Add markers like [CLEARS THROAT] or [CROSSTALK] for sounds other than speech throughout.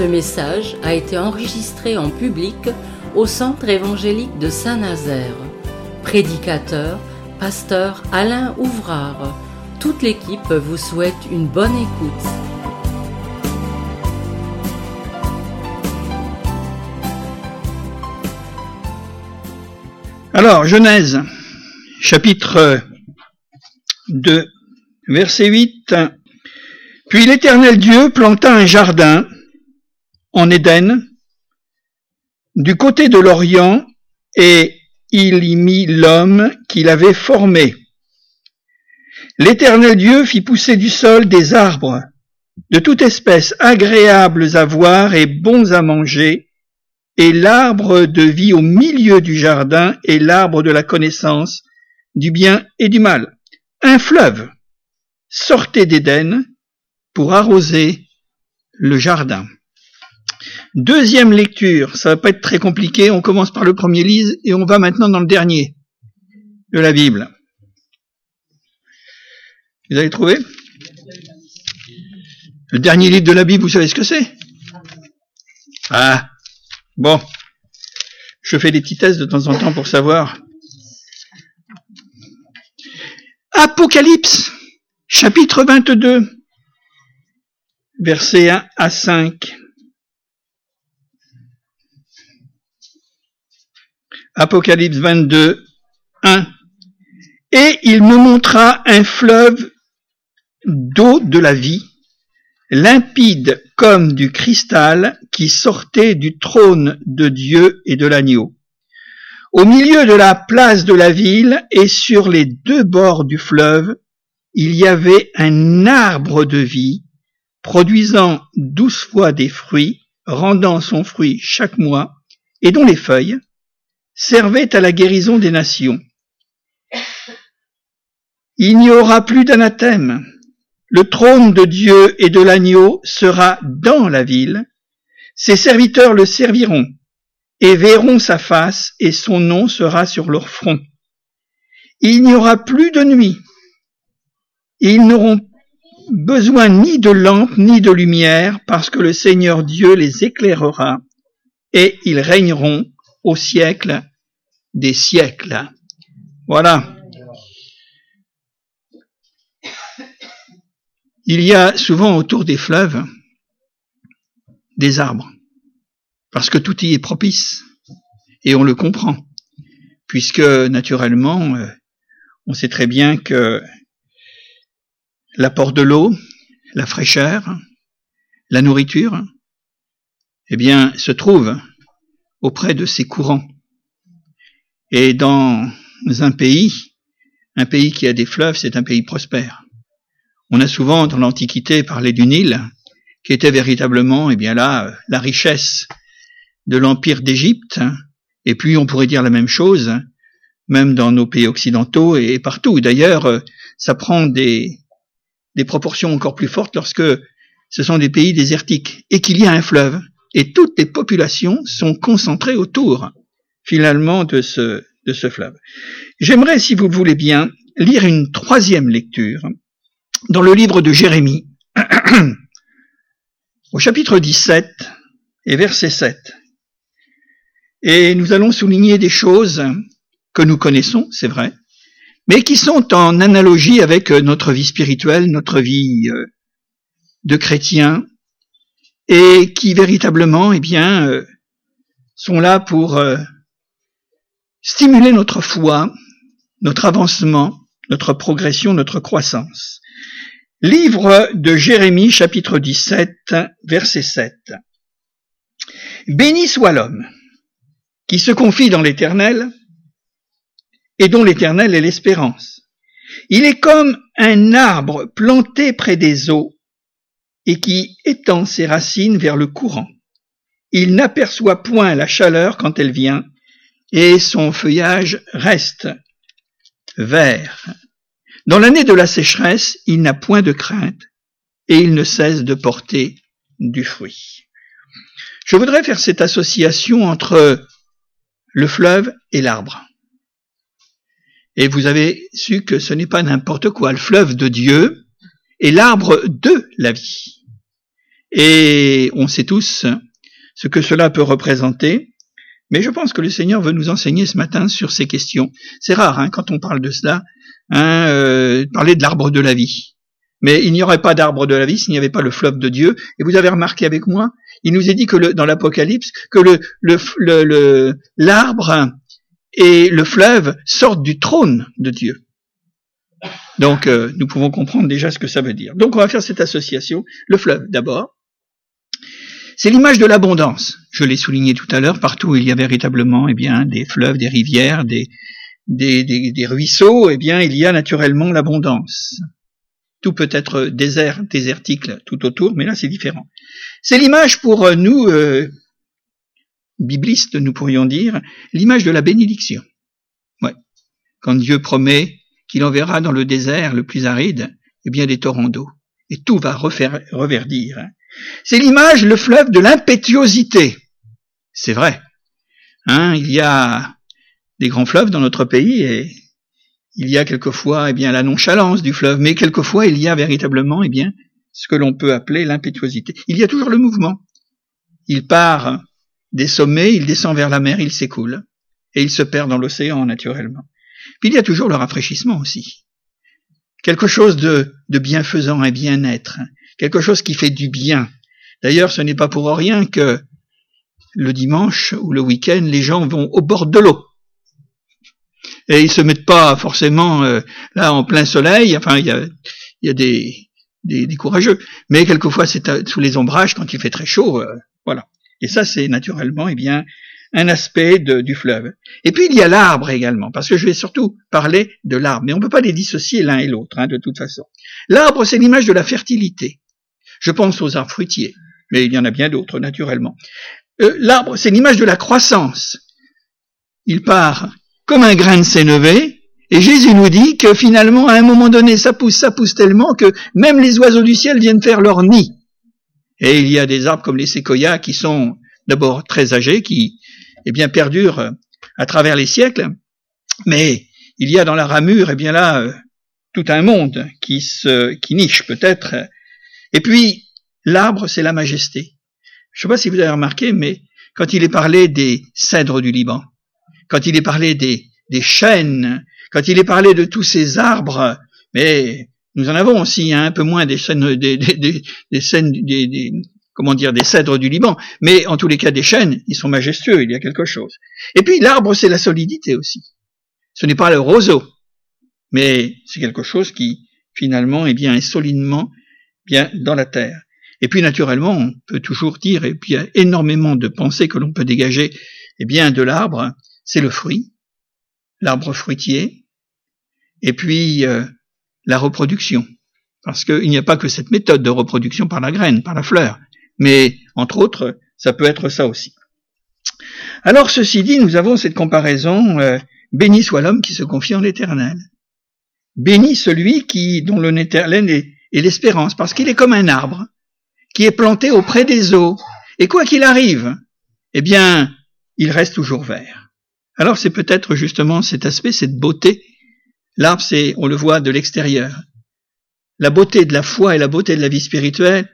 Ce message a été enregistré en public au Centre évangélique de Saint-Nazaire. Prédicateur, pasteur Alain Ouvrard. Toute l'équipe vous souhaite une bonne écoute. Alors, Genèse, chapitre 2, verset 8. Puis l'Éternel Dieu planta un jardin en Éden, du côté de l'Orient, et il y mit l'homme qu'il avait formé. L'Éternel Dieu fit pousser du sol des arbres de toute espèce agréables à voir et bons à manger, et l'arbre de vie au milieu du jardin et l'arbre de la connaissance du bien et du mal. Un fleuve sortait d'Éden pour arroser le jardin. Deuxième lecture, ça va pas être très compliqué, on commence par le premier livre et on va maintenant dans le dernier de la Bible. Vous avez trouvé? Le dernier livre de la Bible, vous savez ce que c'est? Ah, bon. Je fais des petits tests de temps en temps pour savoir. Apocalypse, chapitre 22, versets 1 à 5. Apocalypse 22, 1. Et il me montra un fleuve d'eau de la vie, limpide comme du cristal qui sortait du trône de Dieu et de l'agneau. Au milieu de la place de la ville et sur les deux bords du fleuve, il y avait un arbre de vie, produisant douze fois des fruits, rendant son fruit chaque mois, et dont les feuilles servaient à la guérison des nations. Il n'y aura plus d'anathème, le trône de Dieu et de l'agneau sera dans la ville. Ses serviteurs le serviront et verront sa face et son nom sera sur leur front. Il n'y aura plus de nuit. Ils n'auront besoin ni de lampe ni de lumière parce que le Seigneur Dieu les éclairera et ils régneront au siècle des siècles. Voilà. Il y a souvent autour des fleuves des arbres, parce que tout y est propice, et on le comprend, puisque naturellement, euh, on sait très bien que l'apport de l'eau, la fraîcheur, la nourriture, eh bien, se trouve auprès de ces courants. Et dans un pays, un pays qui a des fleuves, c'est un pays prospère. On a souvent dans l'Antiquité parlé du Nil, qui était véritablement, eh bien là, la richesse de l'empire d'Égypte. Et puis on pourrait dire la même chose, même dans nos pays occidentaux et partout. D'ailleurs, ça prend des, proportions encore plus fortes lorsque ce sont des pays désertiques et qu'il y a un fleuve. Et toutes les populations sont concentrées autour, finalement, de ce, de ce fleuve. J'aimerais, si vous le voulez bien, lire une troisième lecture dans le livre de Jérémie, [CLEARS THROAT] au chapitre 17 et verset 7. Et nous allons souligner des choses que nous connaissons, c'est vrai, mais qui sont en analogie avec notre vie spirituelle, notre vie euh, de chrétien, et qui véritablement, eh bien, euh, sont là pour euh, stimuler notre foi, notre avancement, notre progression, notre croissance. Livre de Jérémie chapitre 17 verset 7. Béni soit l'homme qui se confie dans l'Éternel et dont l'Éternel est l'espérance. Il est comme un arbre planté près des eaux et qui étend ses racines vers le courant. Il n'aperçoit point la chaleur quand elle vient et son feuillage reste vert. Dans l'année de la sécheresse, il n'a point de crainte et il ne cesse de porter du fruit. Je voudrais faire cette association entre le fleuve et l'arbre. Et vous avez su que ce n'est pas n'importe quoi. Le fleuve de Dieu est l'arbre de la vie. Et on sait tous ce que cela peut représenter. Mais je pense que le Seigneur veut nous enseigner ce matin sur ces questions. C'est rare hein, quand on parle de cela, hein, euh, parler de l'arbre de la vie. Mais il n'y aurait pas d'arbre de la vie s'il n'y avait pas le fleuve de Dieu. Et vous avez remarqué avec moi, il nous est dit que dans l'Apocalypse que l'arbre et le fleuve sortent du trône de Dieu. Donc euh, nous pouvons comprendre déjà ce que ça veut dire. Donc on va faire cette association. Le fleuve d'abord. C'est l'image de l'abondance. Je l'ai souligné tout à l'heure, partout où il y a véritablement eh bien, des fleuves, des rivières, des, des, ruisseaux, eh bien, il y a naturellement l'abondance. Tout peut être désert, désertique tout autour, mais là c'est différent. C'est l'image pour euh, nous, euh, biblistes, nous pourrions dire, l'image de la bénédiction. Ouais. Quand Dieu promet qu'il enverra dans le désert le plus aride, eh bien des torrents d'eau. Et tout va refaire, reverdir. C'est l'image, le fleuve de l'impétuosité. C'est vrai. Hein, il y a des grands fleuves dans notre pays et il y a quelquefois eh bien la nonchalance du fleuve, mais quelquefois il y a véritablement eh bien ce que l'on peut appeler l'impétuosité. Il y a toujours le mouvement. Il part des sommets, il descend vers la mer, il s'écoule et il se perd dans l'océan naturellement. Puis il y a toujours le rafraîchissement aussi. Quelque chose de, de bienfaisant et bien-être, quelque chose qui fait du bien. D'ailleurs, ce n'est pas pour rien que le dimanche ou le week-end, les gens vont au bord de l'eau et ils se mettent pas forcément euh, là en plein soleil. Enfin, il y a, des, des, courageux, mais quelquefois c'est sous les ombrages quand il fait très chaud. Euh, voilà. Et ça, c'est naturellement, eh bien, un aspect du fleuve. Et puis il y a l'arbre également, parce que je vais surtout parler de l'arbre, mais on ne peut pas les dissocier l'un et l'autre, hein, de toute façon. L'arbre, c'est l'image de la fertilité. Je pense aux arbres fruitiers, mais il y en a bien d'autres, naturellement. Euh, l'arbre, c'est l'image de la croissance. Il part comme un grain de sénévé, et Jésus nous dit que finalement, à un moment donné, ça pousse, ça pousse tellement que même les oiseaux du ciel viennent faire leur nid. Et il y a des arbres comme les séquoias qui sont d'abord très âgés, qui, eh bien, perdurent à travers les siècles, mais il y a dans la ramure, eh bien là, euh, tout un monde qui se, qui niche peut-être. Et puis, l'arbre, c'est la majesté. Je ne sais pas si vous avez remarqué, mais quand il est parlé des cèdres du Liban, quand il est parlé des, des chênes, quand il est parlé de tous ces arbres, mais nous en avons aussi hein, un peu moins des scènes, des, des, des scènes, des, comment dire, des cèdres du Liban, mais en tous les cas des chênes, ils sont majestueux, il y a quelque chose. Et puis l'arbre, c'est la solidité aussi. Ce n'est pas le roseau, mais c'est quelque chose qui finalement est bien solidement bien dans la terre. Et puis naturellement, on peut toujours dire, et puis il y a énormément de pensées que l'on peut dégager, eh bien de l'arbre, c'est le fruit, l'arbre fruitier, et puis euh, la reproduction. Parce qu'il n'y a pas que cette méthode de reproduction par la graine, par la fleur, mais entre autres, ça peut être ça aussi. Alors ceci dit, nous avons cette comparaison, euh, béni soit l'homme qui se confie en l'éternel. Béni celui qui, dont le éternel est, est l'espérance, parce qu'il est comme un arbre qui est planté auprès des eaux. Et quoi qu'il arrive, eh bien, il reste toujours vert. Alors c'est peut-être justement cet aspect, cette beauté. L'arbre, c'est, on le voit de l'extérieur. La beauté de la foi et la beauté de la vie spirituelle,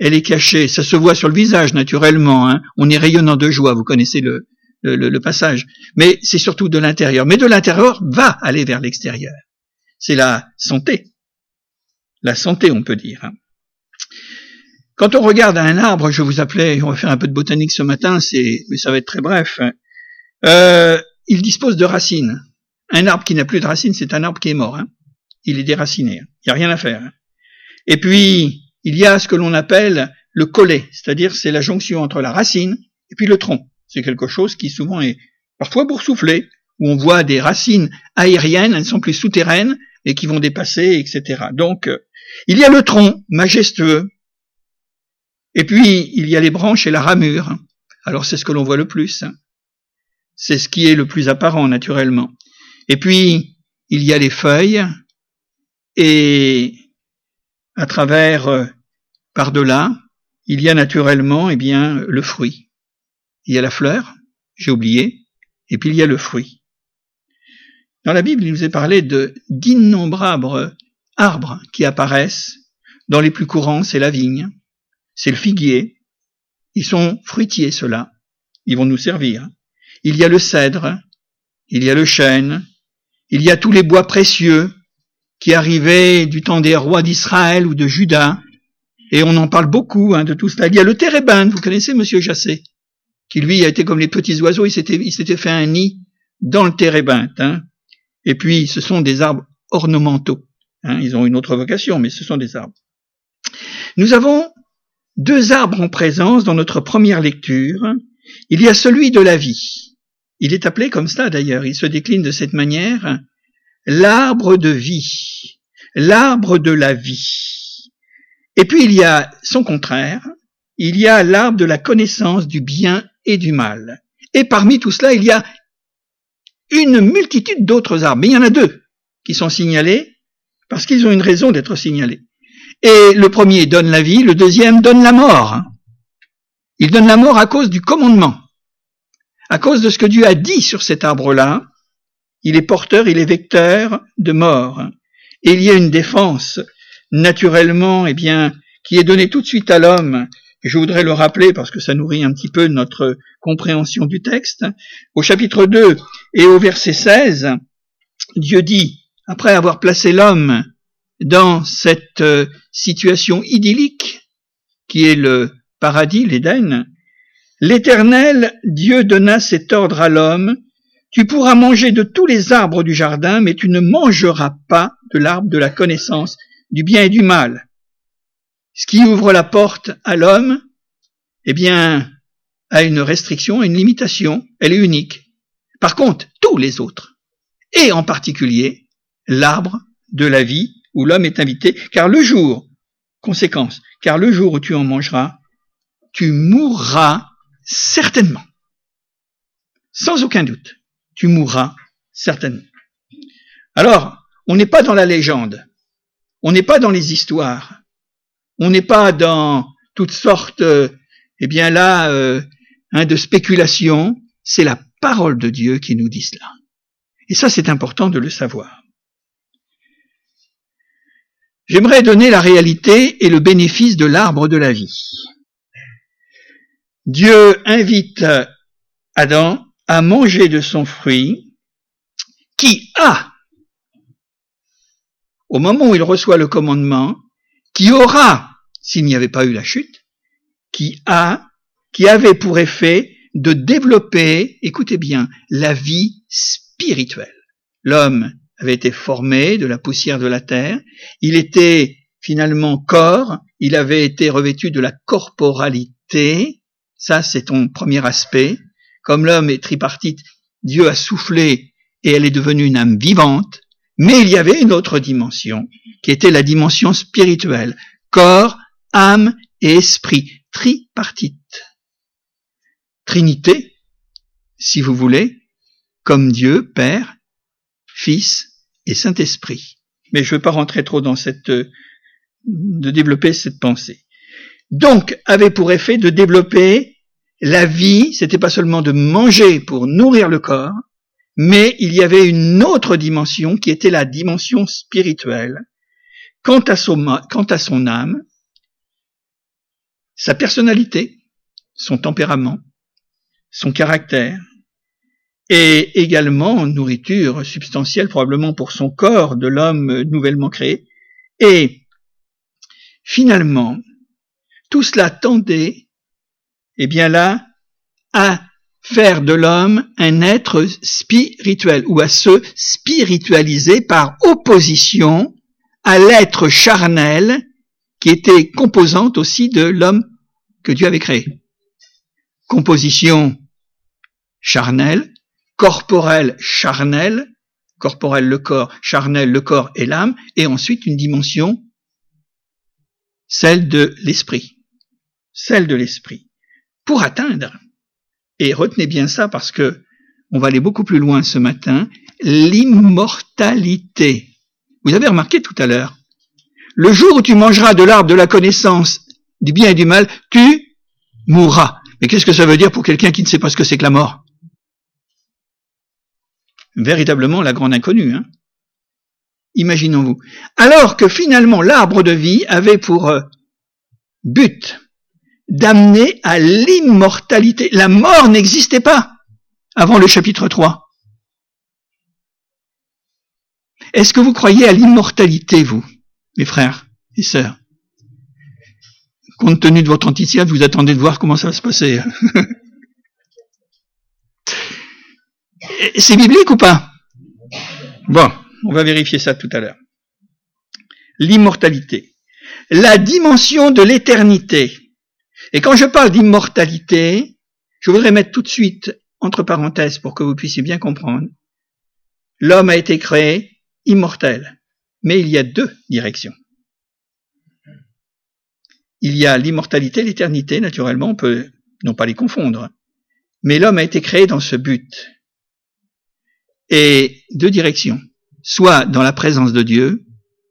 elle est cachée. Ça se voit sur le visage naturellement. Hein. On est rayonnant de joie. Vous connaissez le, passage. Mais c'est surtout de l'intérieur. Mais de l'intérieur va aller vers l'extérieur. C'est la santé. La santé, on peut dire. Hein. Quand on regarde un arbre, je vous appelais, on va faire un peu de botanique ce matin, c'est, mais ça va être très bref. Hein. Euh, il dispose de racines. Un arbre qui n'a plus de racines, c'est un arbre qui est mort. Il est déraciné. Il n'y a rien à faire. Et puis, il y a ce que l'on appelle le collet, c'est-à-dire c'est la jonction entre la racine et puis le tronc. C'est quelque chose qui souvent est parfois boursouflé, où on voit des racines aériennes, elles ne sont plus souterraines, et qui vont dépasser, etc. Donc, euh, il y a le tronc, majestueux, et puis il y a les branches et la ramure. Alors c'est ce que l'on voit le plus. C'est ce qui est le plus apparent naturellement. Et puis, il y a les feuilles, et à travers, euh, par-delà, il y a naturellement, eh bien, le fruit. Il y a la fleur, j'ai oublié, et puis il y a le fruit. Dans la Bible, il nous est parlé de d'innombrables arbres qui apparaissent. Dans les plus courants, c'est la vigne, c'est le figuier. Ils sont fruitiers, ceux-là. Ils vont nous servir. Il y a le cèdre, il y a le chêne, il y a tous les bois précieux qui arrivaient du temps des rois d'Israël ou de Juda, et on en parle beaucoup hein, de tout cela. Il y a le térébinthe, vous connaissez Monsieur Jassé, qui lui a été comme les petits oiseaux, il s'était, fait un nid dans le térébinthe. Hein. Et puis, ce sont des arbres ornementaux. Hein. Ils ont une autre vocation, mais ce sont des arbres. Nous avons deux arbres en présence dans notre première lecture. Il y a celui de la vie. Il est appelé comme ça d'ailleurs, il se décline de cette manière, l'arbre de vie, l'arbre de la vie. Et puis il y a son contraire, il y a l'arbre de la connaissance du bien et du mal. Et parmi tout cela, il y a une multitude d'autres arbres, mais il y en a deux qui sont signalés parce qu'ils ont une raison d'être signalés. Et le premier donne la vie, le deuxième donne la mort. Il donne la mort à cause du commandement, à cause de ce que Dieu a dit sur cet arbre-là. Il est porteur, il est vecteur de mort. Et il y a une défense, naturellement, eh bien, qui est donnée tout de suite à l'homme. Je voudrais le rappeler parce que ça nourrit un petit peu notre compréhension du texte. Au chapitre 2 et au verset 16, Dieu dit, après avoir placé l'homme dans cette euh, situation idyllique qui est le paradis, l'Éden, l'Éternel Dieu donna cet ordre à l'homme, tu pourras manger de tous les arbres du jardin, mais tu ne mangeras pas de l'arbre de la connaissance du bien et du mal. Ce qui ouvre la porte à l'homme, eh bien, a une restriction, une limitation, elle est unique. Par contre, tous les autres, et en particulier l'arbre de la vie où l'homme est invité, car le jour, conséquence, car le jour où tu en mangeras, tu mourras certainement. Sans aucun doute, tu mourras certainement. Alors, on n'est pas dans la légende, on n'est pas dans les histoires, on n'est pas dans toutes sortes, euh, eh bien là, euh, hein, de spéculation, c'est la parole de Dieu qui nous dit cela. Et ça, c'est important de le savoir. J'aimerais donner la réalité et le bénéfice de l'arbre de la vie. Dieu invite Adam à manger de son fruit qui a, au moment où il reçoit le commandement, qui aura, s'il n'y avait pas eu la chute, qui a, qui avait pour effet de développer, écoutez bien, la vie spirituelle. L'homme avait été formé de la poussière de la terre, il était finalement corps, il avait été revêtu de la corporalité, ça c'est ton premier aspect, comme l'homme est tripartite, Dieu a soufflé et elle est devenue une âme vivante, mais il y avait une autre dimension, qui était la dimension spirituelle, corps, âme et esprit, tripartite. Trinité, si vous voulez, comme Dieu, Père, Fils et Saint-Esprit. Mais je ne veux pas rentrer trop dans cette, euh, de développer cette pensée. Donc, avait pour effet de développer la vie, c'était pas seulement de manger pour nourrir le corps, mais il y avait une autre dimension qui était la dimension spirituelle. Quant à son, quant à son âme, sa personnalité, son tempérament, son caractère, et également nourriture substantielle probablement pour son corps de l'homme nouvellement créé. Et finalement, tout cela tendait, eh bien là, à faire de l'homme un être spirituel ou à se spiritualiser par opposition à l'être charnel qui était composante aussi de l'homme que Dieu avait créé. Composition charnelle, corporel charnel, corporel le corps, charnel le corps et l'âme, et ensuite une dimension, celle de l'esprit, celle de l'esprit. Pour atteindre, et retenez bien ça parce que on va aller beaucoup plus loin ce matin, l'immortalité. Vous avez remarqué tout à l'heure, le jour où tu mangeras de l'arbre de la connaissance du bien et du mal, tu mourras. Mais qu'est-ce que ça veut dire pour quelqu'un qui ne sait pas ce que c'est que la mort? Véritablement la grande inconnue. Hein Imaginons-vous. Alors que finalement l'arbre de vie avait pour euh, but d'amener à l'immortalité. La mort n'existait pas avant le chapitre 3. Est-ce que vous croyez à l'immortalité, vous, mes frères et sœurs? Compte tenu de votre anticipation, vous attendez de voir comment ça va se passer. [LAUGHS] C'est biblique ou pas? Bon, on va vérifier ça tout à l'heure. L'immortalité. La dimension de l'éternité. Et quand je parle d'immortalité, je voudrais mettre tout de suite entre parenthèses pour que vous puissiez bien comprendre. L'homme a été créé immortel, mais il y a deux directions. Il y a l'immortalité, l'éternité, naturellement, on peut non pas les confondre, mais l'homme a été créé dans ce but. Et deux directions, soit dans la présence de Dieu,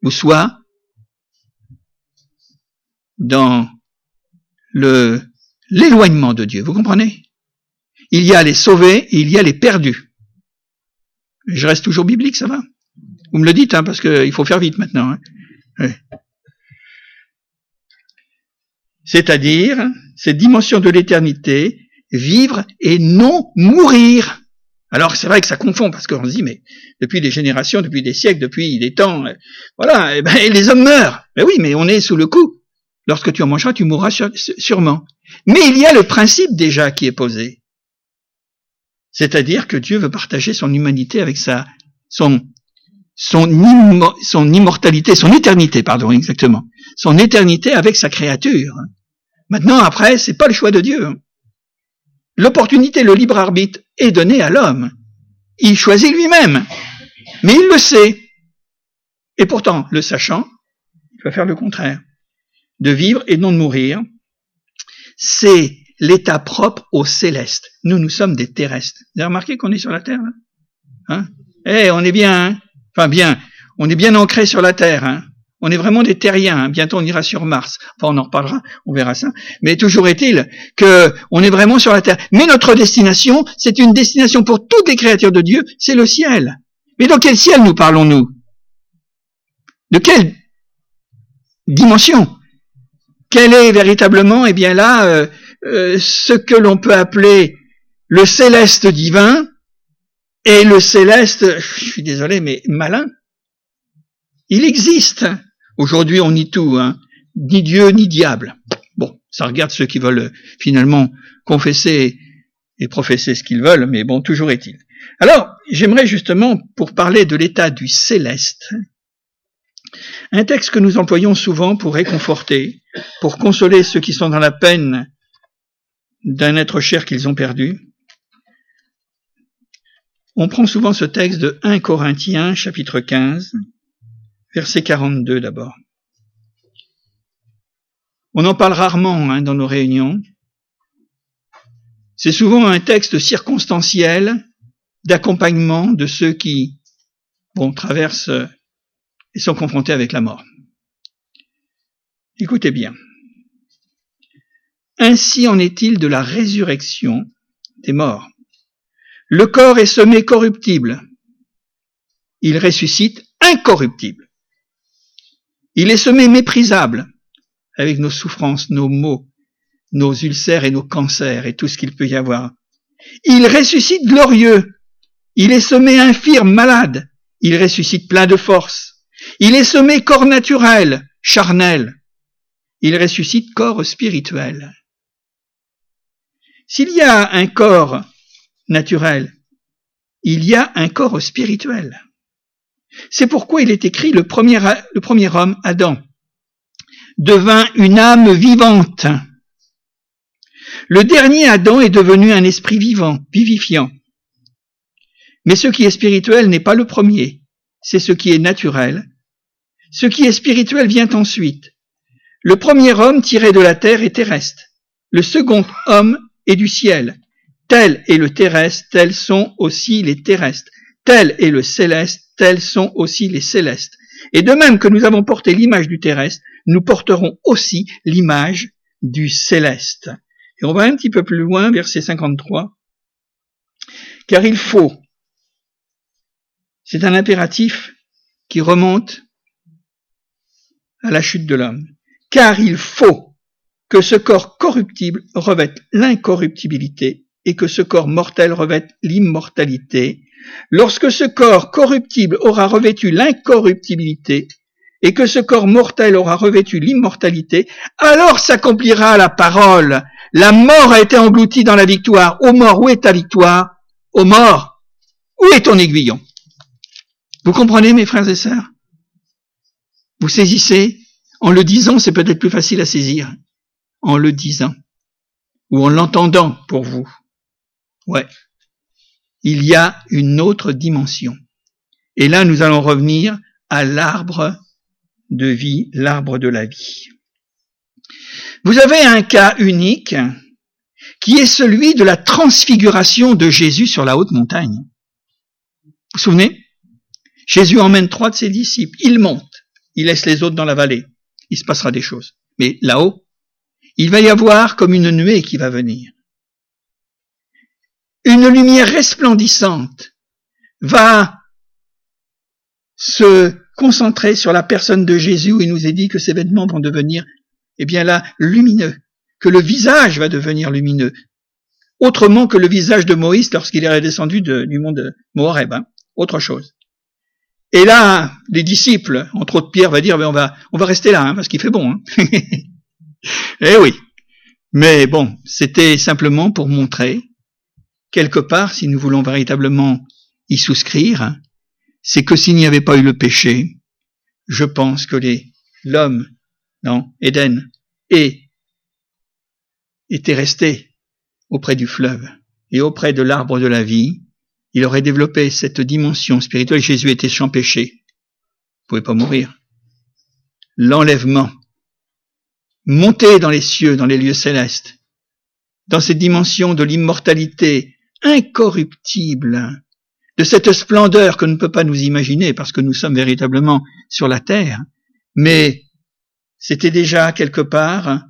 ou soit dans l'éloignement de Dieu. Vous comprenez? Il y a les sauvés et il y a les perdus. Je reste toujours biblique, ça va? Vous me le dites, hein, parce qu'il faut faire vite maintenant. Hein. C'est-à-dire cette dimension de l'éternité, vivre et non mourir. Alors c'est vrai que ça confond parce qu'on se dit mais depuis des générations, depuis des siècles, depuis des temps, euh, voilà, eh ben, les hommes meurent. Mais oui, mais on est sous le coup. Lorsque tu en mangeras, tu mourras sûrement. Mais il y a le principe déjà qui est posé. C'est-à-dire que Dieu veut partager son humanité avec sa, son, son, son immortalité, son éternité, pardon, exactement. Son éternité avec sa créature. Maintenant, après, c'est pas le choix de Dieu. L'opportunité, le libre arbitre est donné à l'homme. Il choisit lui-même. Mais il le sait. Et pourtant, le sachant, il va faire le contraire de vivre et non de mourir, c'est l'état propre au céleste. Nous, nous sommes des terrestres. Vous avez remarqué qu'on est sur la Terre hein? Eh, on est bien, hein? Enfin bien, on est bien ancré sur la Terre. Hein? On est vraiment des terriens. Hein? Bientôt, on ira sur Mars. Enfin, on en reparlera, on verra ça. Mais toujours est-il que on est vraiment sur la Terre. Mais notre destination, c'est une destination pour toutes les créatures de Dieu, c'est le ciel. Mais dans quel ciel nous parlons-nous De quelle dimension? Quel est véritablement, eh bien là, euh, euh, ce que l'on peut appeler le céleste divin et le céleste, je suis désolé, mais malin. Il existe. Aujourd'hui, on nie tout, hein. ni Dieu ni diable. Bon, ça regarde ceux qui veulent finalement confesser et professer ce qu'ils veulent, mais bon, toujours est-il. Alors, j'aimerais justement, pour parler de l'état du céleste, un texte que nous employons souvent pour réconforter, pour consoler ceux qui sont dans la peine d'un être cher qu'ils ont perdu. On prend souvent ce texte de 1 Corinthiens chapitre 15, verset 42 d'abord. On en parle rarement hein, dans nos réunions. C'est souvent un texte circonstanciel d'accompagnement de ceux qui traversent et sont confrontés avec la mort. Écoutez bien. Ainsi en est-il de la résurrection des morts. Le corps est semé corruptible. Il ressuscite incorruptible. Il est semé méprisable, avec nos souffrances, nos maux, nos ulcères et nos cancers et tout ce qu'il peut y avoir. Il ressuscite glorieux. Il est semé infirme, malade. Il ressuscite plein de force. Il est semé corps naturel, charnel. Il ressuscite corps spirituel. S'il y a un corps naturel, il y a un corps spirituel. C'est pourquoi il est écrit le premier, le premier homme, Adam, devint une âme vivante. Le dernier Adam est devenu un esprit vivant, vivifiant. Mais ce qui est spirituel n'est pas le premier, c'est ce qui est naturel, ce qui est spirituel vient ensuite. Le premier homme tiré de la terre est terrestre. Le second homme est du ciel. Tel est le terrestre, tels sont aussi les terrestres. Tel est le céleste, tels sont aussi les célestes. Et de même que nous avons porté l'image du terrestre, nous porterons aussi l'image du céleste. Et on va un petit peu plus loin, verset 53. Car il faut, c'est un impératif qui remonte à la chute de l'homme. Car il faut que ce corps corruptible revête l'incorruptibilité et que ce corps mortel revête l'immortalité. Lorsque ce corps corruptible aura revêtu l'incorruptibilité et que ce corps mortel aura revêtu l'immortalité, alors s'accomplira la parole. La mort a été engloutie dans la victoire. Ô mort, où est ta victoire? Ô mort, où est ton aiguillon? Vous comprenez, mes frères et sœurs? Vous saisissez En le disant, c'est peut-être plus facile à saisir. En le disant. Ou en l'entendant pour vous. Ouais. Il y a une autre dimension. Et là, nous allons revenir à l'arbre de vie, l'arbre de la vie. Vous avez un cas unique qui est celui de la transfiguration de Jésus sur la haute montagne. Vous vous souvenez? Jésus emmène trois de ses disciples, il monte, il laisse les autres dans la vallée, il se passera des choses. Mais là-haut, il va y avoir comme une nuée qui va venir. Une lumière resplendissante va se concentré sur la personne de Jésus où il nous est dit que ses vêtements vont devenir, eh bien là, lumineux, que le visage va devenir lumineux, autrement que le visage de Moïse lorsqu'il est redescendu du monde de Moab, hein, autre chose. Et là, les disciples, entre autres Pierre, va dire, ben on va, on va rester là, hein, parce qu'il fait bon. Hein. [LAUGHS] eh oui. Mais bon, c'était simplement pour montrer, quelque part, si nous voulons véritablement y souscrire, c'est que s'il n'y avait pas eu le péché, je pense que l'homme, non, Éden, et était resté auprès du fleuve et auprès de l'arbre de la vie, il aurait développé cette dimension spirituelle. Jésus était sans péché. Il pouvait pas mourir. L'enlèvement. Monter dans les cieux, dans les lieux célestes. Dans cette dimension de l'immortalité incorruptible de cette splendeur que ne peut pas nous imaginer parce que nous sommes véritablement sur la terre, mais c'était déjà quelque part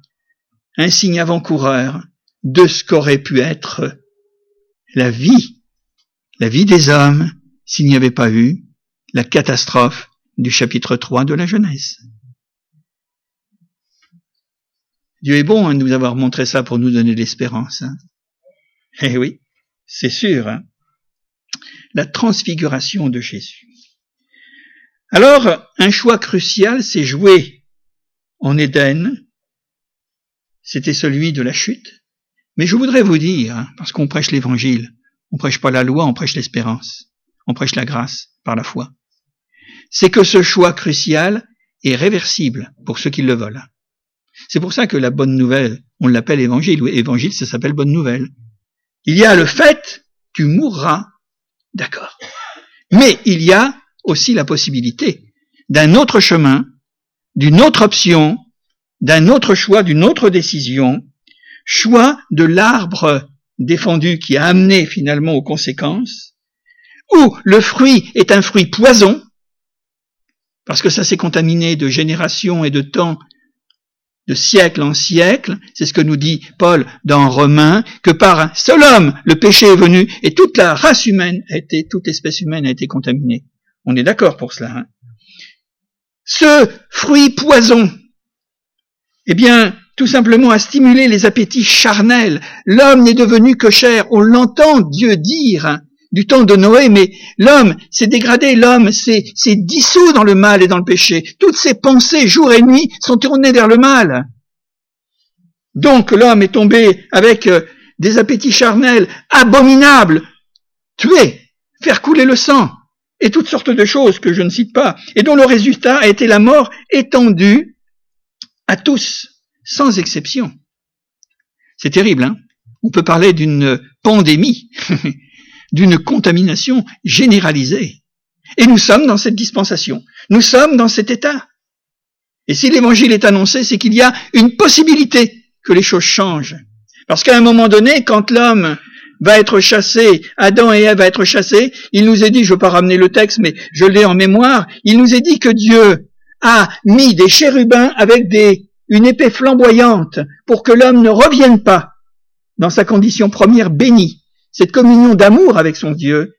un signe avant-coureur de ce qu'aurait pu être la vie, la vie des hommes s'il n'y avait pas eu la catastrophe du chapitre 3 de la Genèse. Dieu est bon hein, nous avoir montré ça pour nous donner l'espérance. Hein. Eh oui, c'est sûr. Hein la transfiguration de Jésus. Alors, un choix crucial s'est joué en Éden. C'était celui de la chute. Mais je voudrais vous dire, hein, parce qu'on prêche l'évangile, on prêche pas la loi, on prêche l'espérance. On prêche la grâce par la foi. C'est que ce choix crucial est réversible pour ceux qui le veulent. C'est pour ça que la bonne nouvelle, on l'appelle évangile. évangile, ça s'appelle bonne nouvelle. Il y a le fait, tu mourras D'accord. Mais il y a aussi la possibilité d'un autre chemin, d'une autre option, d'un autre choix, d'une autre décision, choix de l'arbre défendu qui a amené finalement aux conséquences, où le fruit est un fruit poison, parce que ça s'est contaminé de générations et de temps de siècle en siècle, c'est ce que nous dit Paul dans Romains, que par un seul homme, le péché est venu et toute la race humaine a été, toute espèce humaine a été contaminée. On est d'accord pour cela. Hein ce fruit poison, eh bien, tout simplement a stimulé les appétits charnels. L'homme n'est devenu que chair. On l'entend Dieu dire hein, du temps de Noé, mais l'homme s'est dégradé, l'homme s'est dissous dans le mal et dans le péché. Toutes ses pensées, jour et nuit, sont tournées vers le mal. Donc l'homme est tombé avec euh, des appétits charnels abominables, tuer, faire couler le sang, et toutes sortes de choses que je ne cite pas, et dont le résultat a été la mort étendue à tous, sans exception. C'est terrible, hein On peut parler d'une pandémie [LAUGHS] d'une contamination généralisée. Et nous sommes dans cette dispensation. Nous sommes dans cet état. Et si l'évangile est annoncé, c'est qu'il y a une possibilité que les choses changent. Parce qu'à un moment donné, quand l'homme va être chassé, Adam et Ève va être chassés, il nous est dit, je ne veux pas ramener le texte, mais je l'ai en mémoire, il nous est dit que Dieu a mis des chérubins avec des, une épée flamboyante pour que l'homme ne revienne pas dans sa condition première bénie cette communion d'amour avec son Dieu,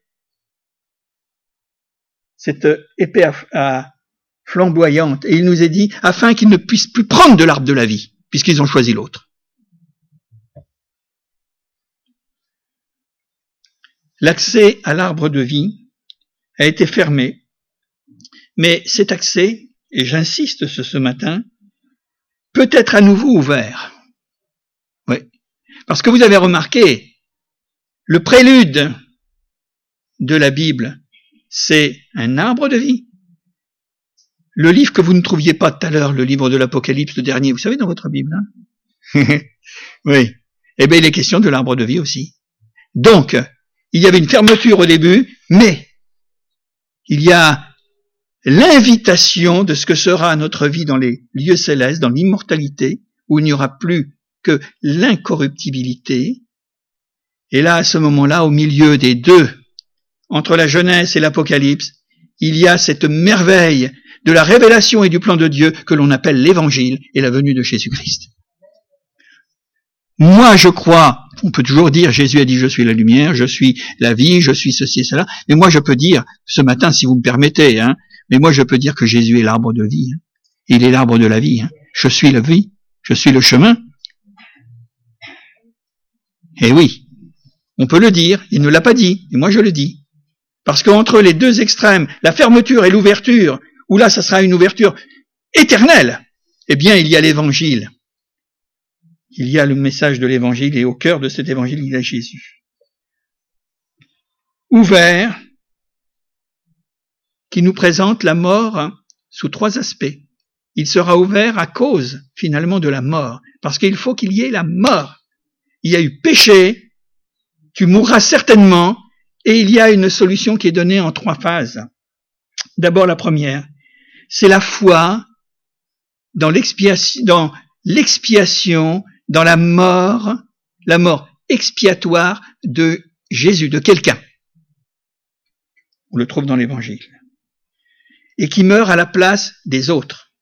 cette épée flamboyante. Et il nous est dit, afin qu'il ne puisse plus prendre de l'arbre de la vie. puisqu'ils ont choisi l'autre. L'accès à l'arbre de vie a été fermé, mais cet accès, et j'insiste ce matin, peut être à nouveau ouvert. Oui. Parce que vous avez remarqué, le prélude de la Bible, c'est un arbre de vie. Le livre que vous ne trouviez pas tout à l'heure, le livre de l'Apocalypse, le dernier, vous savez, dans votre Bible, hein? [LAUGHS] Oui. Eh bien, il est question de l'arbre de vie aussi. Donc, il y avait une fermeture au début, mais il y a l'invitation de ce que sera notre vie dans les lieux célestes, dans l'immortalité, où il n'y aura plus que l'incorruptibilité. Et là, à ce moment-là, au milieu des deux, entre la jeunesse et l'Apocalypse, il y a cette merveille de la révélation et du plan de Dieu que l'on appelle l'évangile et la venue de Jésus-Christ. Moi, je crois, on peut toujours dire, Jésus a dit, je suis la lumière, je suis la vie, je suis ceci et cela, mais moi, je peux dire, ce matin, si vous me permettez, hein, mais moi, je peux dire que Jésus est l'arbre de vie. Hein. Il est l'arbre de la vie. Hein. Je suis la vie, je suis le chemin. Eh oui, on peut le dire, il ne l'a pas dit, et moi je le dis. Parce qu'entre les deux extrêmes, la fermeture et l'ouverture, où là, ça sera une ouverture éternelle, eh bien, il y a l'évangile. Il y a le message de l'évangile et au cœur de cet évangile, il y a Jésus. Ouvert, qui nous présente la mort sous trois aspects. Il sera ouvert à cause, finalement, de la mort, parce qu'il faut qu'il y ait la mort. Il y a eu péché, tu mourras certainement, et il y a une solution qui est donnée en trois phases. D'abord, la première, c'est la foi dans l'expiation, dans l'expiation, dans la mort, la mort expiatoire de Jésus, de quelqu'un. On le trouve dans l'évangile. Et qui meurt à la place des autres.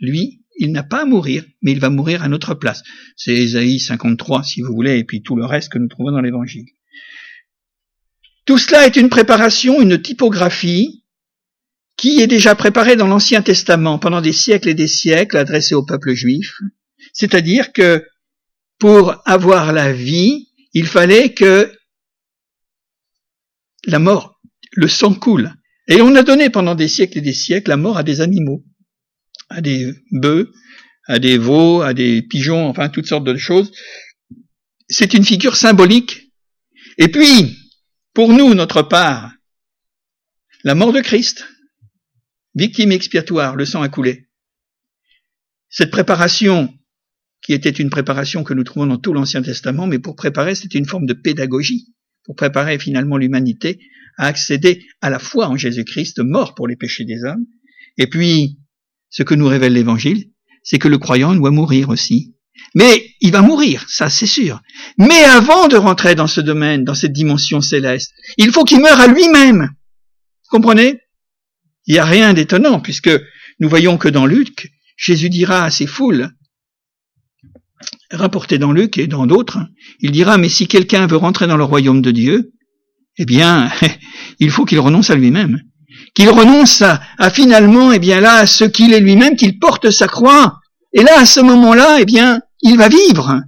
Lui, il n'a pas à mourir, mais il va mourir à notre place. C'est Ésaïe 53, si vous voulez, et puis tout le reste que nous trouvons dans l'évangile. Tout cela est une préparation, une typographie qui est déjà préparé dans l'Ancien Testament pendant des siècles et des siècles adressé au peuple juif. C'est-à-dire que pour avoir la vie, il fallait que la mort, le sang coule. Et on a donné pendant des siècles et des siècles la mort à des animaux, à des bœufs, à des veaux, à des pigeons, enfin toutes sortes de choses. C'est une figure symbolique. Et puis, pour nous, notre part, la mort de Christ, victime expiatoire, le sang a coulé. Cette préparation, qui était une préparation que nous trouvons dans tout l'Ancien Testament, mais pour préparer, c'était une forme de pédagogie, pour préparer finalement l'humanité à accéder à la foi en Jésus-Christ, mort pour les péchés des hommes. Et puis, ce que nous révèle l'Évangile, c'est que le croyant doit mourir aussi. Mais il va mourir, ça c'est sûr. Mais avant de rentrer dans ce domaine, dans cette dimension céleste, il faut qu'il meure à lui-même. Comprenez? Il n'y a rien d'étonnant, puisque nous voyons que dans Luc, Jésus dira à ses foules, rapporté dans Luc et dans d'autres, il dira, mais si quelqu'un veut rentrer dans le royaume de Dieu, eh bien, [LAUGHS] il faut qu'il renonce à lui-même. Qu'il renonce à, finalement, eh bien là, à ce qu'il est lui-même, qu'il porte sa croix. Et là, à ce moment-là, eh bien, il va vivre.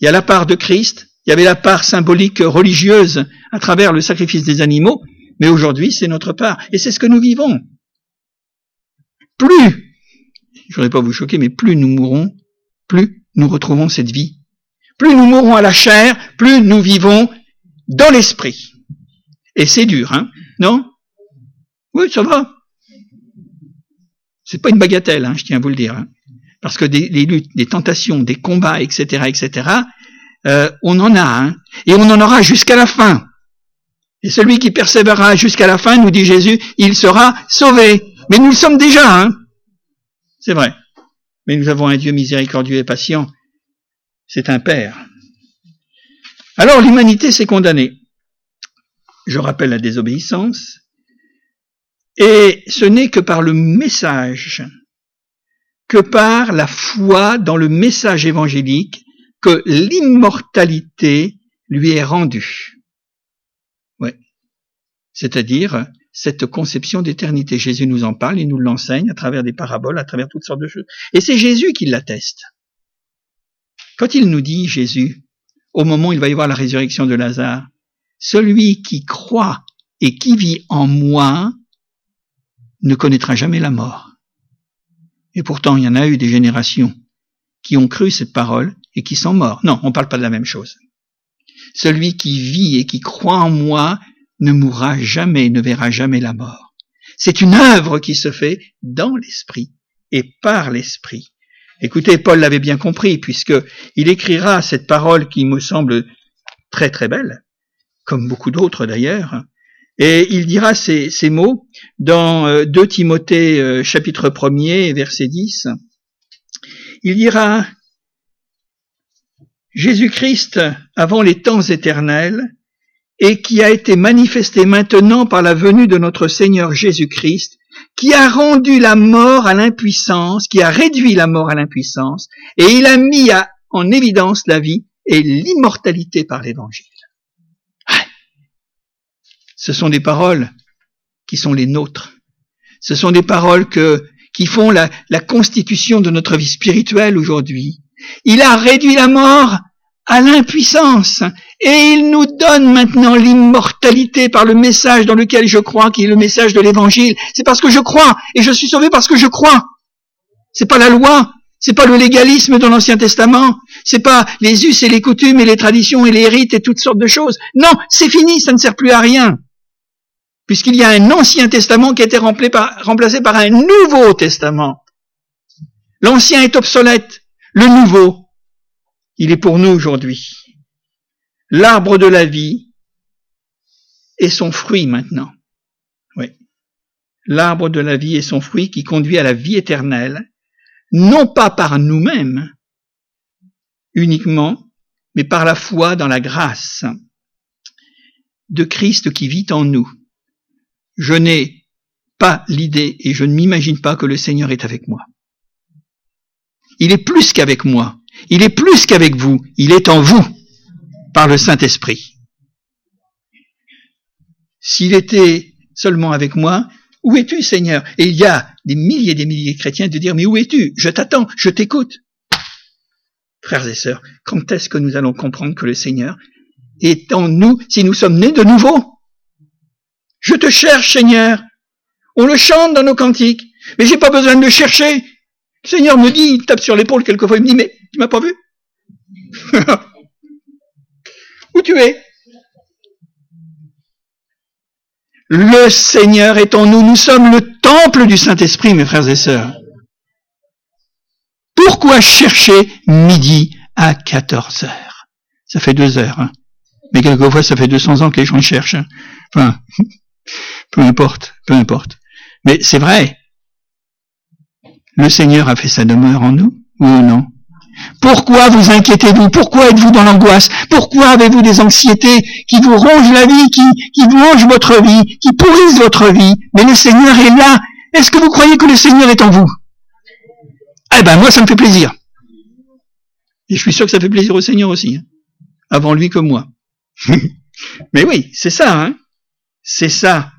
Il y a la part de Christ, il y avait la part symbolique religieuse à travers le sacrifice des animaux, mais aujourd'hui, c'est notre part. Et c'est ce que nous vivons. Plus, je voudrais pas vous choquer, mais plus nous mourrons, plus nous retrouvons cette vie. Plus nous mourrons à la chair, plus nous vivons dans l'esprit. Et c'est dur, hein Non? Oui, ça va. C'est pas une bagatelle, hein, je tiens à vous le dire. Hein. Parce que des, luttes, des tentations, des combats, etc., etc., euh, on en a, hein, et on en aura jusqu'à la fin. Et celui qui persévérera jusqu'à la fin, nous dit Jésus, il sera sauvé. Mais nous le sommes déjà, hein C'est vrai. Mais nous avons un Dieu miséricordieux et patient. C'est un Père. Alors l'humanité s'est condamnée. Je rappelle la désobéissance. Et ce n'est que par le message, que par la foi dans le message évangélique, que l'immortalité lui est rendue c'est-à-dire cette conception d'éternité. Jésus nous en parle, il nous l'enseigne à travers des paraboles, à travers toutes sortes de choses. Et c'est Jésus qui l'atteste. Quand il nous dit, Jésus, au moment où il va y avoir la résurrection de Lazare, celui qui croit et qui vit en moi ne connaîtra jamais la mort. Et pourtant, il y en a eu des générations qui ont cru cette parole et qui sont morts. Non, on ne parle pas de la même chose. Celui qui vit et qui croit en moi ne mourra jamais, ne verra jamais la mort. C'est une œuvre qui se fait dans l'esprit et par l'esprit. Écoutez, Paul l'avait bien compris, puisque il écrira cette parole qui me semble très très belle, comme beaucoup d'autres d'ailleurs, et il dira ces, ces mots dans 2 euh, Timothée euh, chapitre 1er, verset 10. Il dira, Jésus-Christ, avant les temps éternels, et qui a été manifesté maintenant par la venue de notre Seigneur Jésus-Christ, qui a rendu la mort à l'impuissance, qui a réduit la mort à l'impuissance, et il a mis en évidence la vie et l'immortalité par l'Évangile. Ce sont des paroles qui sont les nôtres. Ce sont des paroles qui font la constitution de notre vie spirituelle aujourd'hui. Il a réduit la mort à l'impuissance. Et il nous donne maintenant l'immortalité par le message dans lequel je crois, qui est le message de l'évangile. C'est parce que je crois, et je suis sauvé parce que je crois. C'est pas la loi, c'est pas le légalisme dans l'Ancien Testament, c'est pas les us et les coutumes et les traditions et les rites et toutes sortes de choses. Non, c'est fini, ça ne sert plus à rien. Puisqu'il y a un Ancien Testament qui a été remplacé par un Nouveau Testament. L'Ancien est obsolète, le Nouveau il est pour nous aujourd'hui. L'arbre de la vie est son fruit maintenant. Oui. L'arbre de la vie est son fruit qui conduit à la vie éternelle, non pas par nous-mêmes uniquement, mais par la foi dans la grâce de Christ qui vit en nous. Je n'ai pas l'idée et je ne m'imagine pas que le Seigneur est avec moi. Il est plus qu'avec moi. Il est plus qu'avec vous, il est en vous par le Saint-Esprit. S'il était seulement avec moi, où es-tu Seigneur? Et il y a des milliers et des milliers de chrétiens de dire, mais où es-tu? Je t'attends, je t'écoute. Frères et sœurs, quand est-ce que nous allons comprendre que le Seigneur est en nous si nous sommes nés de nouveau? Je te cherche Seigneur. On le chante dans nos cantiques, mais j'ai pas besoin de le chercher. Le Seigneur me dit, il tape sur l'épaule quelquefois, il me dit, mais tu m'as pas vu? [LAUGHS] Où tu es? Le Seigneur est en nous. Nous sommes le temple du Saint-Esprit, mes frères et sœurs. Pourquoi chercher midi à 14 heures? Ça fait deux heures. Hein. Mais quelquefois, ça fait 200 ans que les gens cherchent. Hein. Enfin, [LAUGHS] peu importe, peu importe. Mais c'est vrai. Le Seigneur a fait sa demeure en nous, ou non? Pourquoi vous inquiétez-vous? Pourquoi êtes-vous dans l'angoisse? Pourquoi avez-vous des anxiétés qui vous rongent la vie, qui, qui vous rongent votre vie, qui pourrissent votre vie? Mais le Seigneur est là. Est-ce que vous croyez que le Seigneur est en vous? Eh ben moi, ça me fait plaisir. Et je suis sûr que ça fait plaisir au Seigneur aussi. Hein. Avant lui que moi. [LAUGHS] Mais oui, c'est ça. Hein c'est ça.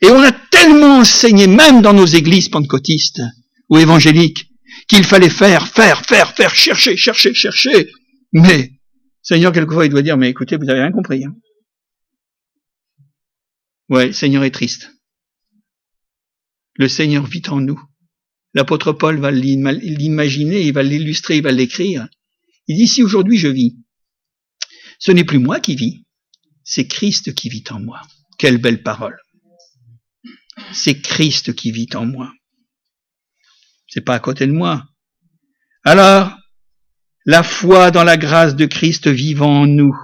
Et on a tellement enseigné, même dans nos églises pentecôtistes ou évangéliques, qu'il fallait faire, faire, faire, faire, chercher, chercher, chercher. Mais, Seigneur, quelquefois, il doit dire, mais écoutez, vous avez rien compris. Hein. Ouais, Seigneur est triste. Le Seigneur vit en nous. L'apôtre Paul va l'imaginer, il va l'illustrer, il va l'écrire. Il dit, si aujourd'hui je vis, ce n'est plus moi qui vis, c'est Christ qui vit en moi. Quelle belle parole. C'est Christ qui vit en moi. C'est pas à côté de moi. Alors, la foi dans la grâce de Christ vivant en nous.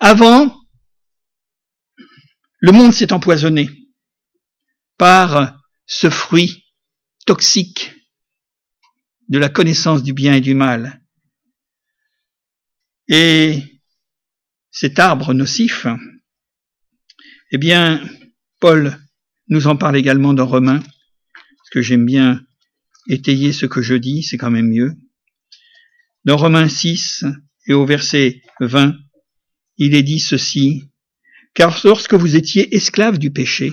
Avant, le monde s'est empoisonné par ce fruit toxique de la connaissance du bien et du mal. Et cet arbre nocif, eh bien, Paul nous en parle également dans Romains, parce que j'aime bien étayer ce que je dis, c'est quand même mieux. Dans Romains 6 et au verset 20, il est dit ceci, Car lorsque vous étiez esclave du péché,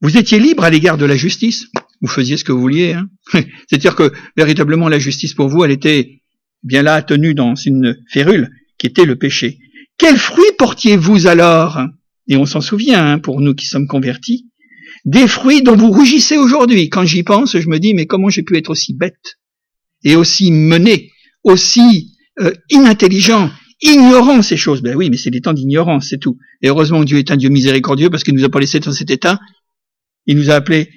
vous étiez libre à l'égard de la justice. Vous faisiez ce que vous vouliez. Hein [LAUGHS] C'est-à-dire que véritablement la justice pour vous, elle était bien là tenue dans une férule qui était le péché. Quels fruits portiez-vous alors? Et on s'en souvient, hein, pour nous qui sommes convertis. Des fruits dont vous rougissez aujourd'hui. Quand j'y pense, je me dis, mais comment j'ai pu être aussi bête et aussi mené, aussi euh, inintelligent, ignorant ces choses. Ben oui, mais c'est des temps d'ignorance, c'est tout. Et heureusement Dieu est un Dieu miséricordieux parce qu'il nous a pas laissé dans cet état. Il nous a appelé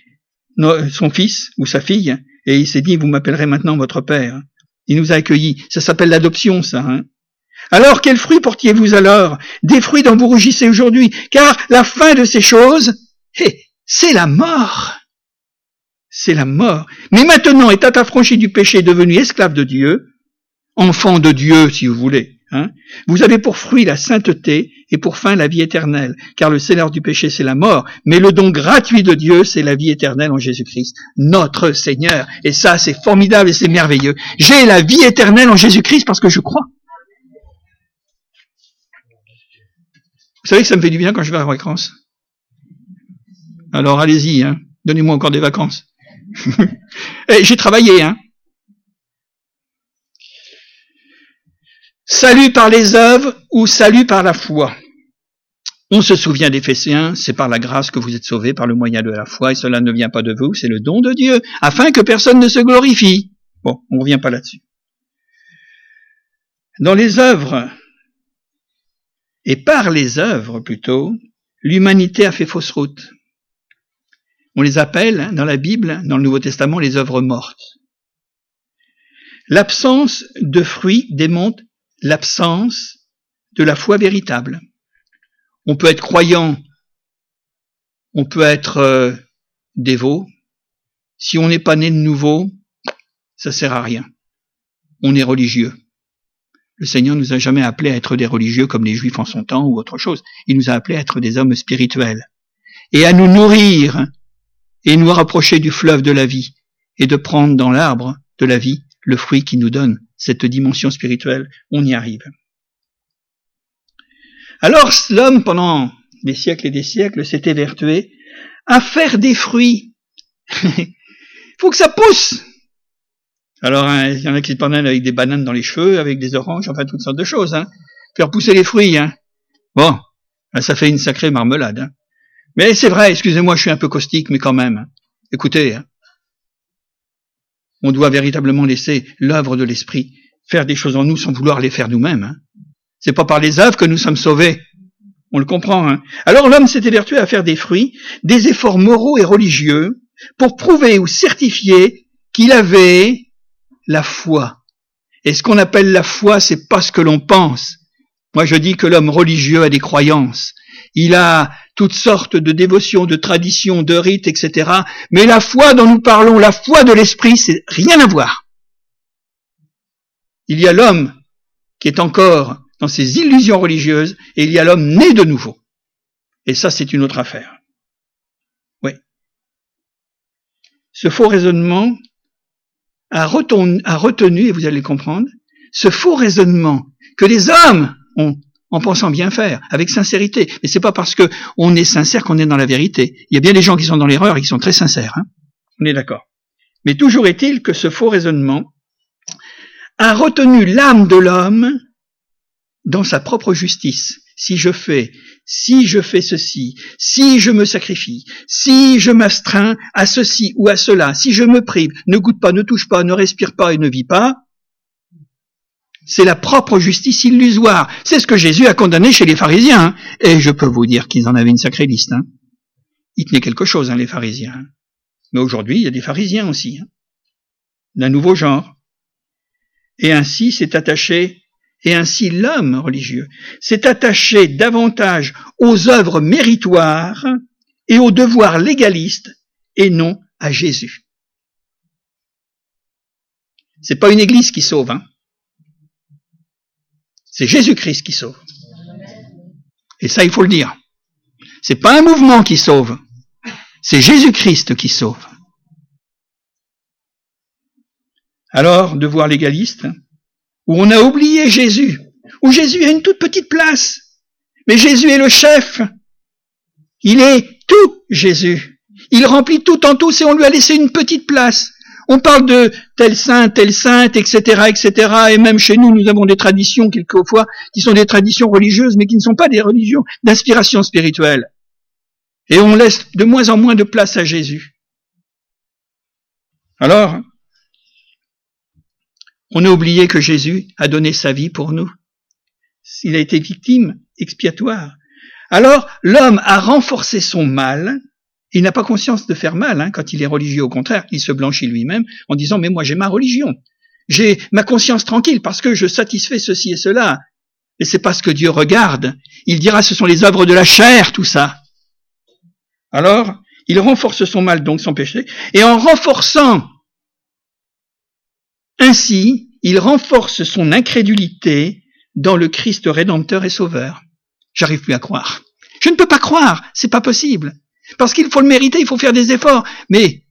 son fils ou sa fille et il s'est dit, vous m'appellerez maintenant votre père. Il nous a accueillis. Ça s'appelle l'adoption, ça. Hein alors, quels fruits portiez-vous alors? Des fruits dont vous rougissez aujourd'hui, car la fin de ces choses, eh, c'est la mort. C'est la mort. Mais maintenant, étant affranchi du péché, devenu esclave de Dieu, enfant de Dieu, si vous voulez, Hein vous avez pour fruit la sainteté et pour fin la vie éternelle, car le Seigneur du péché, c'est la mort, mais le don gratuit de Dieu, c'est la vie éternelle en Jésus-Christ, notre Seigneur. Et ça, c'est formidable et c'est merveilleux. J'ai la vie éternelle en Jésus-Christ parce que je crois. Vous savez que ça me fait du bien quand je vais à la vacances. Alors allez-y, hein. donnez-moi encore des vacances. [LAUGHS] Eh, j'ai travaillé, hein. Salut par les œuvres ou salut par la foi. On se souvient des Fessiens, c'est par la grâce que vous êtes sauvés par le moyen de la foi, et cela ne vient pas de vous, c'est le don de Dieu, afin que personne ne se glorifie. Bon, on ne revient pas là-dessus. Dans les œuvres, et par les œuvres plutôt, l'humanité a fait fausse route. On les appelle, hein, dans la Bible, dans le Nouveau Testament, les œuvres mortes. L'absence de fruits démontre l'absence de la foi véritable. On peut être croyant, on peut être euh, dévot. Si on n'est pas né de nouveau, ça sert à rien. On est religieux. Le Seigneur nous a jamais appelés à être des religieux comme les Juifs en son temps ou autre chose. Il nous a appelés à être des hommes spirituels et à nous nourrir et nous rapprocher du fleuve de la vie et de prendre dans l'arbre de la vie le fruit qui nous donne cette dimension spirituelle, on y arrive. Alors l'homme, pendant des siècles et des siècles, s'était vertué à faire des fruits. Il [LAUGHS] faut que ça pousse. Alors, hein, il y en a qui se promènent avec des bananes dans les cheveux, avec des oranges, enfin toutes sortes de choses. Hein. Faire pousser les fruits. Hein. Bon, ça fait une sacrée marmelade. Hein. Mais c'est vrai, excusez-moi, je suis un peu caustique, mais quand même. Écoutez, hein. On doit véritablement laisser l'œuvre de l'esprit faire des choses en nous sans vouloir les faire nous-mêmes. Hein. C'est pas par les œuvres que nous sommes sauvés. On le comprend. Hein. Alors l'homme s'était vertué à faire des fruits, des efforts moraux et religieux pour prouver ou certifier qu'il avait la foi. Et ce qu'on appelle la foi, c'est pas ce que l'on pense. Moi, je dis que l'homme religieux a des croyances. Il a toutes sortes de dévotions, de traditions, de rites, etc. Mais la foi dont nous parlons, la foi de l'esprit, c'est rien à voir. Il y a l'homme qui est encore dans ses illusions religieuses et il y a l'homme né de nouveau. Et ça, c'est une autre affaire. Oui. Ce faux raisonnement a retenu, et vous allez comprendre, ce faux raisonnement que les hommes ont en pensant bien faire, avec sincérité. Mais c'est pas parce que on est sincère qu'on est dans la vérité. Il y a bien des gens qui sont dans l'erreur et qui sont très sincères. Hein on est d'accord. Mais toujours est-il que ce faux raisonnement a retenu l'âme de l'homme dans sa propre justice. Si je fais, si je fais ceci, si je me sacrifie, si je m'astreins à ceci ou à cela, si je me prive, ne goûte pas, ne touche pas, ne respire pas et ne vis pas, c'est la propre justice illusoire. C'est ce que Jésus a condamné chez les pharisiens. Et je peux vous dire qu'ils en avaient une sacrée liste. Hein. Ils tenaient quelque chose, hein, les pharisiens. Mais aujourd'hui, il y a des pharisiens aussi. Hein. D'un nouveau genre. Et ainsi s'est attaché, et ainsi l'homme religieux s'est attaché davantage aux œuvres méritoires et aux devoirs légalistes et non à Jésus. C'est pas une église qui sauve, hein. C'est Jésus-Christ qui sauve. Et ça, il faut le dire. C'est pas un mouvement qui sauve. C'est Jésus-Christ qui sauve. Alors, devoir légaliste, où on a oublié Jésus, où Jésus a une toute petite place, Mais Jésus est le chef. Il est tout Jésus. Il remplit tout en tous et on lui a laissé une petite place. On parle de tel saint, tel sainte, etc., etc. Et même chez nous, nous avons des traditions quelquefois qui sont des traditions religieuses, mais qui ne sont pas des religions d'inspiration spirituelle. Et on laisse de moins en moins de place à Jésus. Alors, on a oublié que Jésus a donné sa vie pour nous. Il a été victime expiatoire. Alors, l'homme a renforcé son mal. Il n'a pas conscience de faire mal hein, quand il est religieux. Au contraire, il se blanchit lui-même en disant, mais moi j'ai ma religion. J'ai ma conscience tranquille parce que je satisfais ceci et cela. Et c'est pas ce que Dieu regarde. Il dira, ce sont les œuvres de la chair, tout ça. Alors, il renforce son mal, donc son péché, et en renforçant ainsi, il renforce son incrédulité dans le Christ rédempteur et sauveur. J'arrive plus à croire. Je ne peux pas croire, c'est pas possible. Parce qu'il faut le mériter, il faut faire des efforts. Mais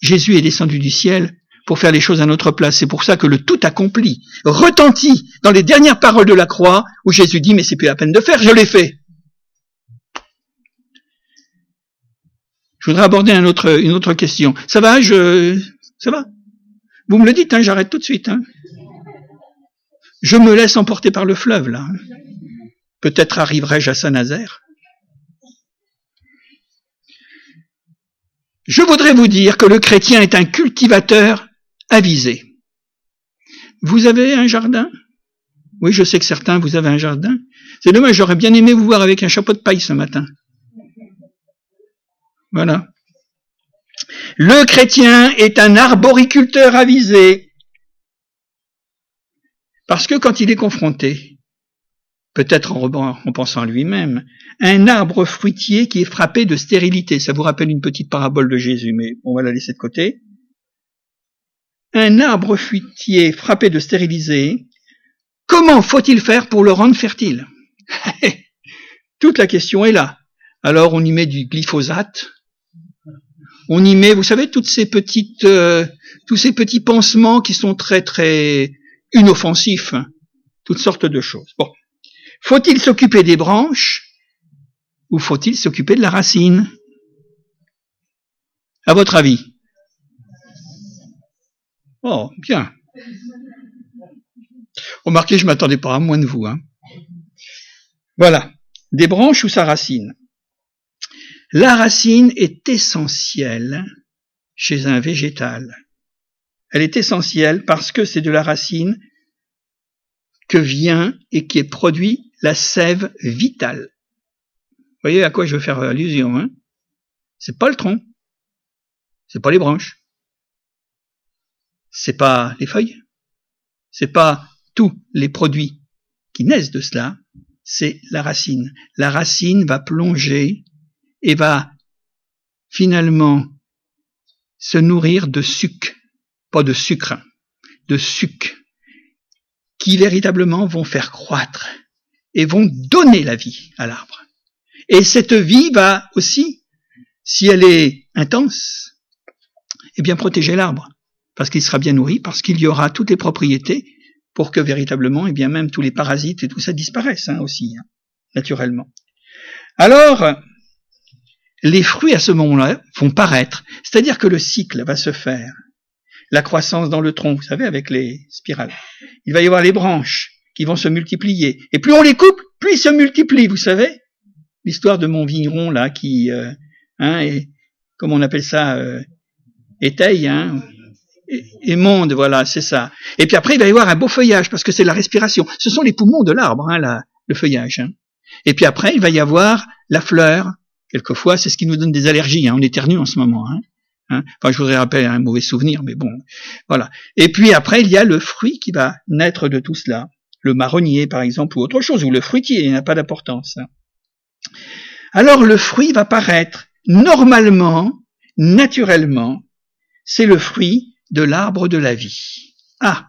Jésus est descendu du ciel pour faire les choses à notre place. C'est pour ça que le tout accompli retentit dans les dernières paroles de la croix où Jésus dit mais c'est plus la peine de faire, je l'ai fait. Je voudrais aborder une autre question. Ça va, je, ça va? Vous me le dites, hein, j'arrête tout de suite. Hein. Je me laisse emporter par le fleuve, là. Peut-être arriverai-je à Saint-Nazaire. Je voudrais vous dire que le chrétien est un cultivateur avisé. Vous avez un jardin? Oui, je sais que certains, vous avez un jardin. C'est dommage, j'aurais bien aimé vous voir avec un chapeau de paille ce matin. Voilà. Le chrétien est un arboriculteur avisé. Parce que quand il est confronté, peut-être en, pensant à lui-même, un arbre fruitier qui est frappé de stérilité, ça vous rappelle une petite parabole de Jésus, mais on va la laisser de côté. Un arbre fruitier frappé de stérilisé, comment faut-il faire pour le rendre fertile? [LAUGHS] Toute la question est là. Alors on y met du glyphosate, on y met, vous savez, toutes ces petites, euh, tous ces petits pansements qui sont très très inoffensifs, toutes sortes de choses. Bon, faut-il s'occuper des branches ou faut-il s'occuper de la racine? À votre avis? Oh, bien. Remarquez, je m'attendais pas à moins de vous. Hein. Voilà, des branches ou sa racine? La racine est essentielle chez un végétal. Elle est essentielle parce que c'est de la racine que vient et qui est produit la sève vitale. Vous voyez à quoi je veux faire allusion, hein? C'est pas le tronc, c'est pas les branches, c'est pas les feuilles, c'est pas tous les produits qui naissent de cela, c'est la racine. La racine va plonger et va finalement se nourrir de sucre, pas de sucre, de sucre, qui véritablement vont faire croître et vont donner la vie à l'arbre. Et cette vie va aussi, si elle est intense, eh bien protéger l'arbre, parce qu'il sera bien nourri, parce qu'il y aura toutes les propriétés pour que véritablement, eh bien même tous les parasites et tout ça disparaissent hein, aussi, hein, naturellement. Alors, les fruits à ce moment-là vont paraître. C'est-à-dire que le cycle va se faire. La croissance dans le tronc, vous savez, avec les spirales. Il va y avoir les branches qui vont se multiplier. Et plus on les coupe, plus ils se multiplient, vous savez. L'histoire de mon vigneron, là, qui, euh, hein, et, comme on appelle ça, euh, étaye, hein, voilà, c'est ça. Et puis après, il va y avoir un beau feuillage, parce que c'est la respiration. Ce sont les poumons de l'arbre, hein, le feuillage. Hein. Et puis après, il va y avoir la fleur, Quelquefois, c'est ce qui nous donne des allergies. Hein. On éternue en ce moment. Hein. Hein. Enfin, je voudrais rappeler un mauvais souvenir, mais bon, voilà. Et puis après, il y a le fruit qui va naître de tout cela. Le marronnier, par exemple, ou autre chose, ou le fruitier, il n'a pas d'importance. Hein. Alors, le fruit va paraître normalement, naturellement, c'est le fruit de l'arbre de la vie. Ah,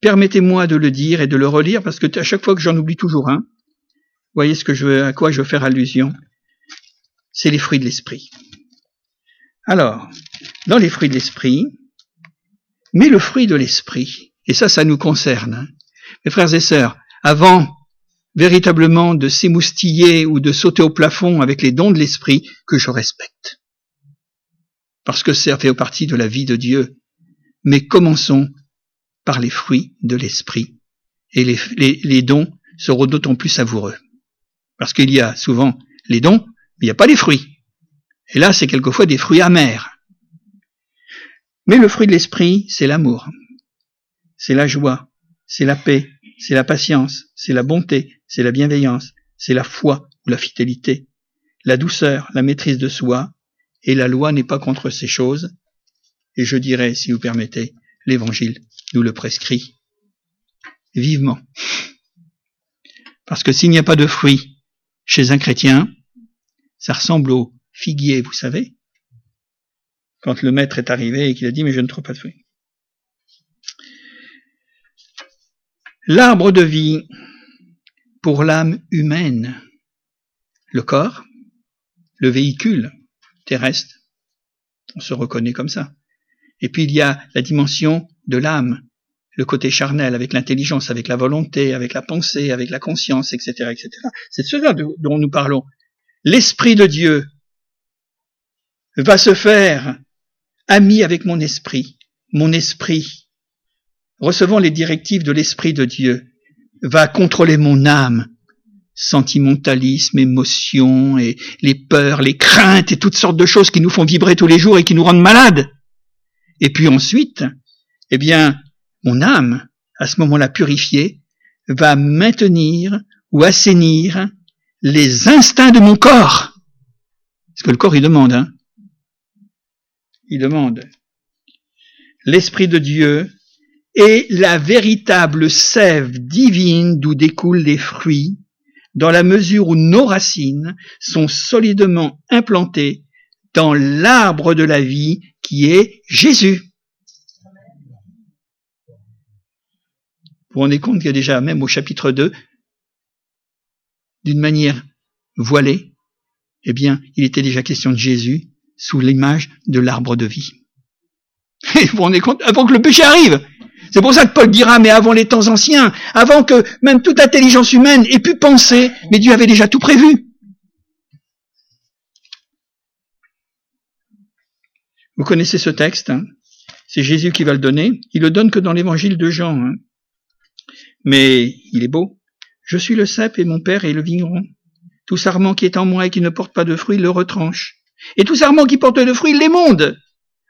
permettez-moi de le dire et de le relire parce que à chaque fois que j'en oublie toujours un, voyez ce que je à quoi je veux faire allusion? C'est les fruits de l'esprit. Alors, dans les fruits de l'esprit, mais le fruit de l'esprit, et ça, ça nous concerne, hein. mes frères et sœurs, avant véritablement de s'émoustiller ou de sauter au plafond avec les dons de l'esprit que je respecte. Parce que ça fait partie de la vie de Dieu. Mais commençons par les fruits de l'esprit. Et les, les dons seront d'autant plus savoureux. Parce qu'il y a souvent les dons, mais il n'y a pas les fruits. Et là, c'est quelquefois des fruits amers. Mais le fruit de l'esprit, c'est l'amour, c'est la joie, c'est la paix, c'est la patience, c'est la bonté, c'est la bienveillance, c'est la foi ou la fidélité, la douceur, la maîtrise de soi, et la loi n'est pas contre ces choses, et je dirais, si vous permettez, l'évangile nous le prescrit vivement. Parce que s'il n'y a pas de fruits chez un chrétien, ça ressemble au figuier, vous savez, quand le maître est arrivé et qu'il a dit mais je ne trouve pas de fruits. L'arbre de vie pour l'âme humaine, le corps, le véhicule terrestre, on se reconnaît comme ça. Et puis il y a la dimension de l'âme, le côté charnel avec l'intelligence, avec la volonté, avec la pensée, avec la conscience, etc., etc. C'est cela dont nous parlons. L'esprit de Dieu va se faire ami avec mon esprit, mon esprit recevant les directives de l'Esprit de Dieu, va contrôler mon âme, sentimentalisme, émotion, et les peurs, les craintes et toutes sortes de choses qui nous font vibrer tous les jours et qui nous rendent malades. Et puis ensuite, eh bien, mon âme, à ce moment-là purifiée, va maintenir ou assainir les instincts de mon corps. Ce que le corps, il demande, hein. Il demande. L'Esprit de Dieu est la véritable sève divine d'où découlent les fruits, dans la mesure où nos racines sont solidement implantées dans l'arbre de la vie qui est Jésus. Vous vous rendez compte qu'il y a déjà, même au chapitre 2, d'une manière voilée, eh bien, il était déjà question de Jésus sous l'image de l'arbre de vie. Vous avant que le péché arrive, c'est pour ça que Paul dira, mais avant les temps anciens, avant que même toute intelligence humaine ait pu penser, mais Dieu avait déjà tout prévu. Vous connaissez ce texte, hein c'est Jésus qui va le donner. Il le donne que dans l'évangile de Jean. Hein mais il est beau. Je suis le cep et mon père est le vigneron. Tout sarment qui est en moi et qui ne porte pas de fruits le retranche. Et tout sarment qui porte de fruits l'émonde,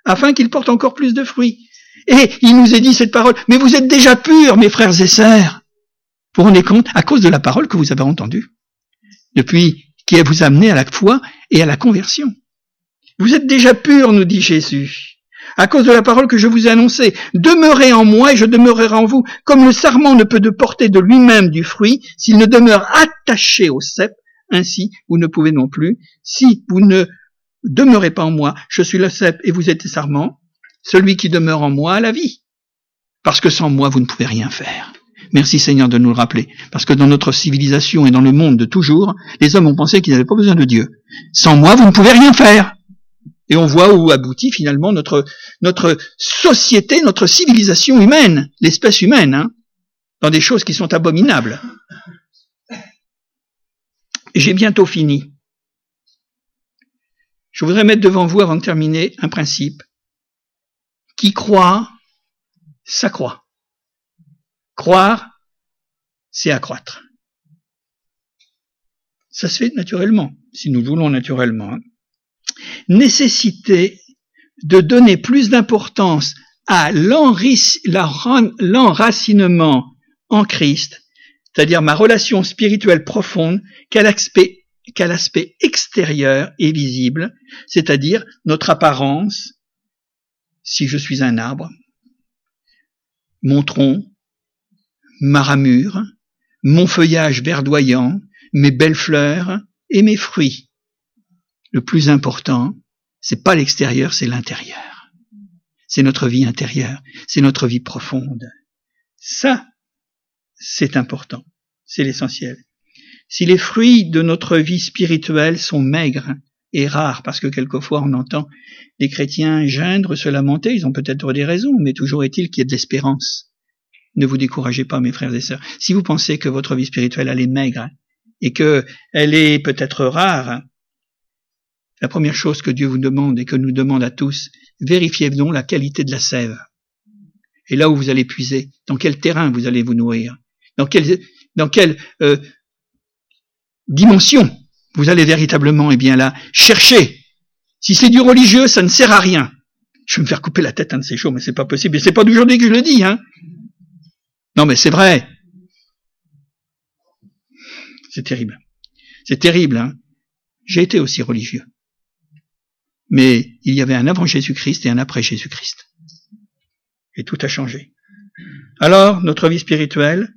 afin qu'il porte encore plus de fruits. Et il nous est dit cette parole, mais vous êtes déjà purs, mes frères et sœurs. Vous rendez compte, à cause de la parole que vous avez entendue, depuis qui vous amené à la foi et à la conversion. Vous êtes déjà purs, nous dit Jésus, à cause de la parole que je vous ai annoncée. Demeurez en moi et je demeurerai en vous, comme le sarment ne peut de porter de lui-même du fruit s'il ne demeure attaché au cep, ainsi vous ne pouvez non plus. Si vous ne demeurez pas en moi, je suis le cep et vous êtes les sarments, celui qui demeure en moi a la vie. Parce que sans moi, vous ne pouvez rien faire. Merci Seigneur de nous le rappeler. Parce que dans notre civilisation et dans le monde de toujours, les hommes ont pensé qu'ils n'avaient pas besoin de Dieu. Sans moi, vous ne pouvez rien faire. Et on voit où aboutit finalement notre, notre société, notre civilisation humaine, l'espèce humaine, hein, dans des choses qui sont abominables. J'ai bientôt fini. Je voudrais mettre devant vous, avant de terminer, un principe qui croit, ça croit. Croire, c'est accroître. Ça se fait naturellement, si nous voulons naturellement. Nécessité de donner plus d'importance à l'enracinement en Christ, c'est-à-dire ma relation spirituelle profonde, qu'à l'aspect, qu'à l'aspect extérieur et visible, c'est-à-dire notre apparence, si je suis un arbre, mon tronc, ma ramure, mon feuillage verdoyant, mes belles fleurs et mes fruits. Le plus important, c'est pas l'extérieur, c'est l'intérieur. C'est notre vie intérieure, c'est notre vie profonde. Ça, c'est important, c'est l'essentiel. Si les fruits de notre vie spirituelle sont maigres, est rare parce que quelquefois on entend des chrétiens geindre, se lamenter, ils ont peut-être des raisons, mais toujours est-il qu'il y ait de l'espérance. ne vous découragez pas, mes frères et sœurs. Si vous pensez que votre vie spirituelle, elle est maigre et que elle est peut-être rare, la première chose que Dieu vous demande et que nous demande à tous, vérifiez donc la qualité de la sève. Et là où vous allez puiser, dans quel terrain vous allez vous nourrir, dans quelle, dans quelle euh, dimension vous allez véritablement, eh bien là, chercher. Si c'est du religieux, ça ne sert à rien. Je vais me faire couper la tête un de ces jours, mais c'est pas possible. Et c'est pas d'aujourd'hui que je le dis, hein. Non, mais c'est vrai. C'est terrible. C'est terrible, hein. J'ai été aussi religieux. Mais il y avait un avant Jésus-Christ et un après Jésus-Christ. Et tout a changé. Alors, notre vie spirituelle,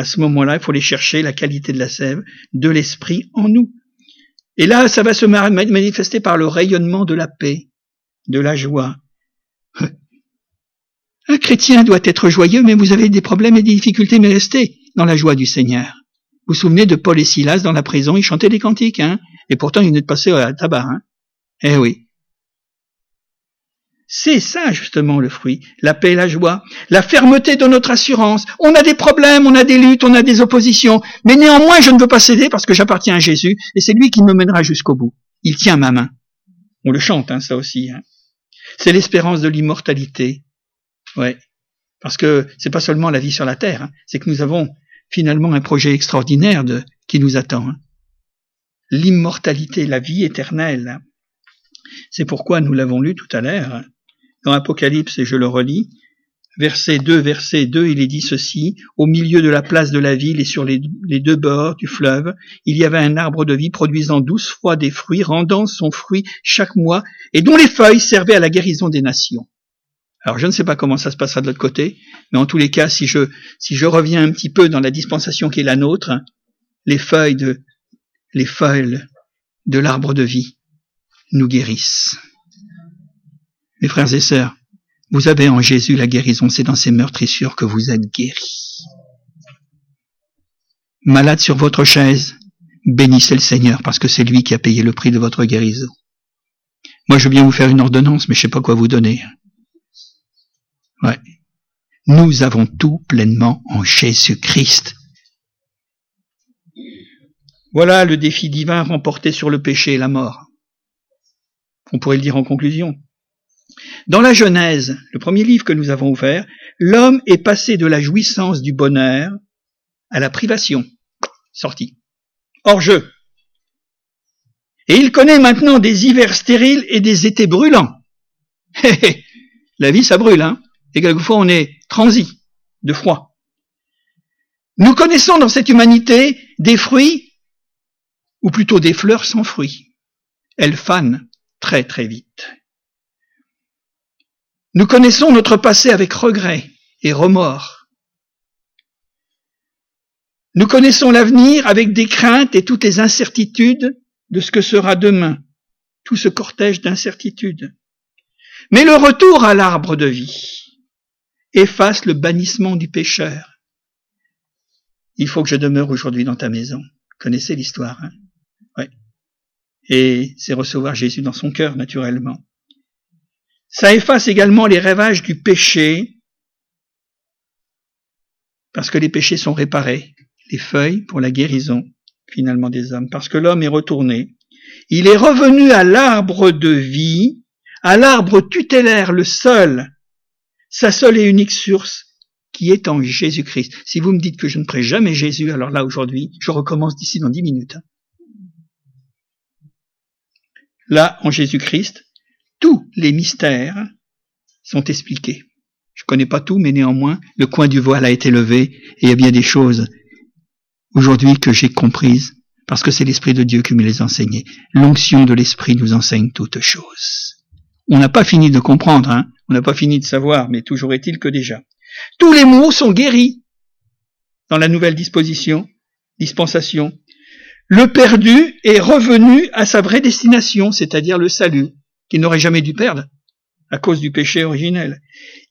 à ce moment-là, il faut aller chercher la qualité de la sève, de l'esprit en nous. Et là, ça va se manifester par le rayonnement de la paix, de la joie. [LAUGHS] Un chrétien doit être joyeux, mais vous avez des problèmes et des difficultés, mais restez dans la joie du Seigneur. Vous vous souvenez de Paul et Silas dans la prison, ils chantaient des cantiques, hein, et pourtant ils venaient de passer à tabac, hein? Eh oui. C'est ça justement le fruit, la paix la joie, la fermeté de notre assurance. On a des problèmes, on a des luttes, on a des oppositions, mais néanmoins je ne veux pas céder parce que j'appartiens à Jésus et c'est lui qui me mènera jusqu'au bout. Il tient ma main. On le chante, hein, ça aussi. Hein. C'est l'espérance de l'immortalité. Ouais, parce que c'est pas seulement la vie sur la terre, hein. c'est que nous avons finalement un projet extraordinaire de, qui nous attend. L'immortalité, la vie éternelle. C'est pourquoi nous l'avons lu tout à l'heure dans Apocalypse, et je le relis, verset 2, verset 2, il est dit ceci, au milieu de la place de la ville et sur les, deux bords du fleuve, il y avait un arbre de vie produisant douze fois des fruits, rendant son fruit chaque mois, et dont les feuilles servaient à la guérison des nations. Alors je ne sais pas comment ça se passera de l'autre côté, mais en tous les cas, si je, si je reviens un petit peu dans la dispensation qui est la nôtre, les feuilles de, les feuilles de l'arbre de vie nous guérissent. Mes frères et sœurs, vous avez en Jésus la guérison, c'est dans ces meurtrissures que vous êtes guéris. Malade sur votre chaise, bénissez le Seigneur parce que c'est lui qui a payé le prix de votre guérison. Moi, je veux bien vous faire une ordonnance, mais je sais pas quoi vous donner. Ouais. Nous avons tout pleinement en Jésus-Christ. Voilà le défi divin remporté sur le péché et la mort. On pourrait le dire en conclusion. Dans la Genèse, le premier livre que nous avons ouvert, l'homme est passé de la jouissance du bonheur à la privation. Sorti. Hors jeu. Et il connaît maintenant des hivers stériles et des étés brûlants. [LAUGHS] la vie, ça brûle, hein. Et quelquefois, on est transi de froid. Nous connaissons dans cette humanité des fruits, ou plutôt des fleurs sans fruits. Elles fanent très très vite. Nous connaissons notre passé avec regret et remords. Nous connaissons l'avenir avec des craintes et toutes les incertitudes de ce que sera demain, tout ce cortège d'incertitudes. Mais le retour à l'arbre de vie efface le bannissement du pécheur. Il faut que je demeure aujourd'hui dans ta maison. Connaissez l'histoire, hein? Ouais. Et c'est recevoir Jésus dans son cœur, naturellement. Ça efface également les rêvages du péché, parce que les péchés sont réparés, les feuilles pour la guérison finalement des hommes, parce que l'homme est retourné. Il est revenu à l'arbre de vie, à l'arbre tutélaire, le seul, sa seule et unique source, qui est en Jésus-Christ. Si vous me dites que je ne prie jamais Jésus, alors là aujourd'hui, je recommence d'ici dans dix minutes. Là, en Jésus-Christ, tous les mystères sont expliqués. Je connais pas tout, mais néanmoins, le coin du voile a été levé et il y a bien des choses aujourd'hui que j'ai comprises parce que c'est l'Esprit de Dieu qui me les a enseignées. L'onction de l'Esprit nous enseigne toutes choses. On n'a pas fini de comprendre, hein on n'a pas fini de savoir, mais toujours est-il que déjà. Tous les mots sont guéris dans la nouvelle disposition, dispensation. Le perdu est revenu à sa vraie destination, c'est-à-dire le salut qu'il n'aurait jamais dû perdre à cause du péché originel.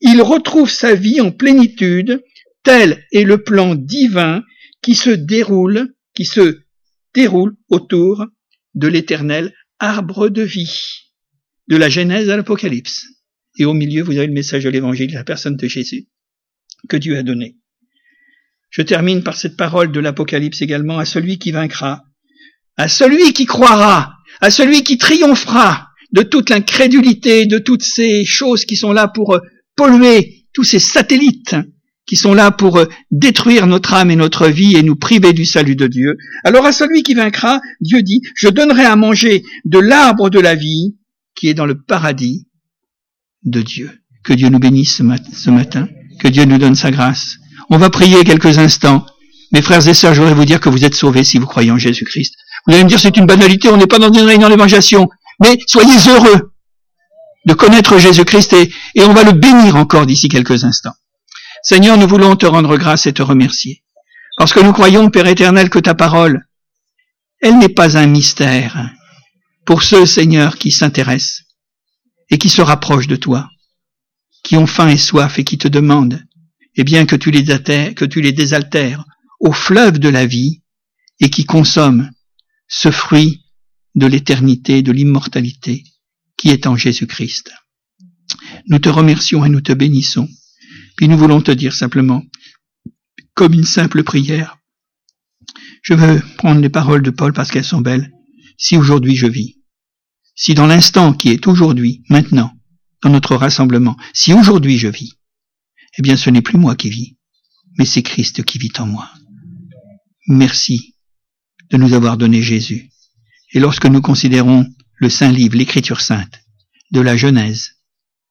Il retrouve sa vie en plénitude, tel est le plan divin qui se déroule, qui se déroule autour de l'éternel arbre de vie, de la Genèse à l'Apocalypse. Et au milieu, vous avez le message de l'Évangile, la personne de Jésus. que Dieu a donné. Je termine par cette parole de l'Apocalypse également, à celui qui vaincra, à celui qui croira, à celui qui triomphera de toute l'incrédulité, de toutes ces choses qui sont là pour euh, polluer, tous ces satellites qui sont là pour euh, détruire notre âme et notre vie et nous priver du salut de Dieu. Alors à celui qui vaincra, Dieu dit, je donnerai à manger de l'arbre de la vie qui est dans le paradis de Dieu. Que Dieu nous bénisse ce matin, que Dieu nous donne sa grâce. On va prier quelques instants. Mes frères et sœurs, je voudrais vous dire que vous êtes sauvés si vous croyez en Jésus-Christ. Vous allez me dire c'est une banalité, on n'est pas dans une réunion d'évangélisation. Mais soyez heureux de connaître Jésus-Christ et, et on va le bénir encore d'ici quelques instants. Seigneur, nous voulons te rendre grâce et te remercier. Parce que nous croyons, Père éternel, que ta parole, elle n'est pas un mystère pour ceux, Seigneur, qui s'intéressent et qui se rapprochent de toi, qui ont faim et soif et qui te demandent, eh bien, que tu les, que tu les désaltères au fleuve de la vie et qui consomment ce fruit de l'éternité, de l'immortalité qui est en Jésus-Christ. Nous te remercions et nous te bénissons. Puis nous voulons te dire simplement, comme une simple prière, je veux prendre les paroles de Paul parce qu'elles sont belles. Si aujourd'hui je vis, si dans l'instant qui est aujourd'hui, maintenant, dans notre rassemblement, si aujourd'hui je vis, eh bien ce n'est plus moi qui vis, mais c'est Christ qui vit en moi. Merci de nous avoir donné Jésus. Et lorsque nous considérons le Saint Livre, l'Écriture sainte, de la Genèse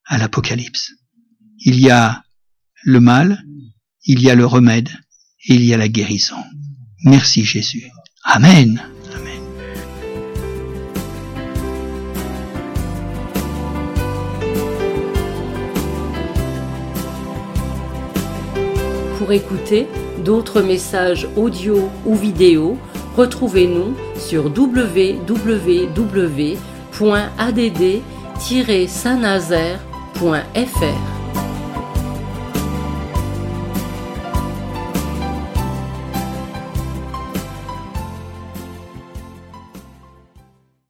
à l'Apocalypse, il y a le mal, il y a le remède et il y a la guérison. Merci Jésus. Amen. Pour écouter d'autres messages audio ou vidéo, retrouvez-nous sur www.add-saint-nazaire.fr.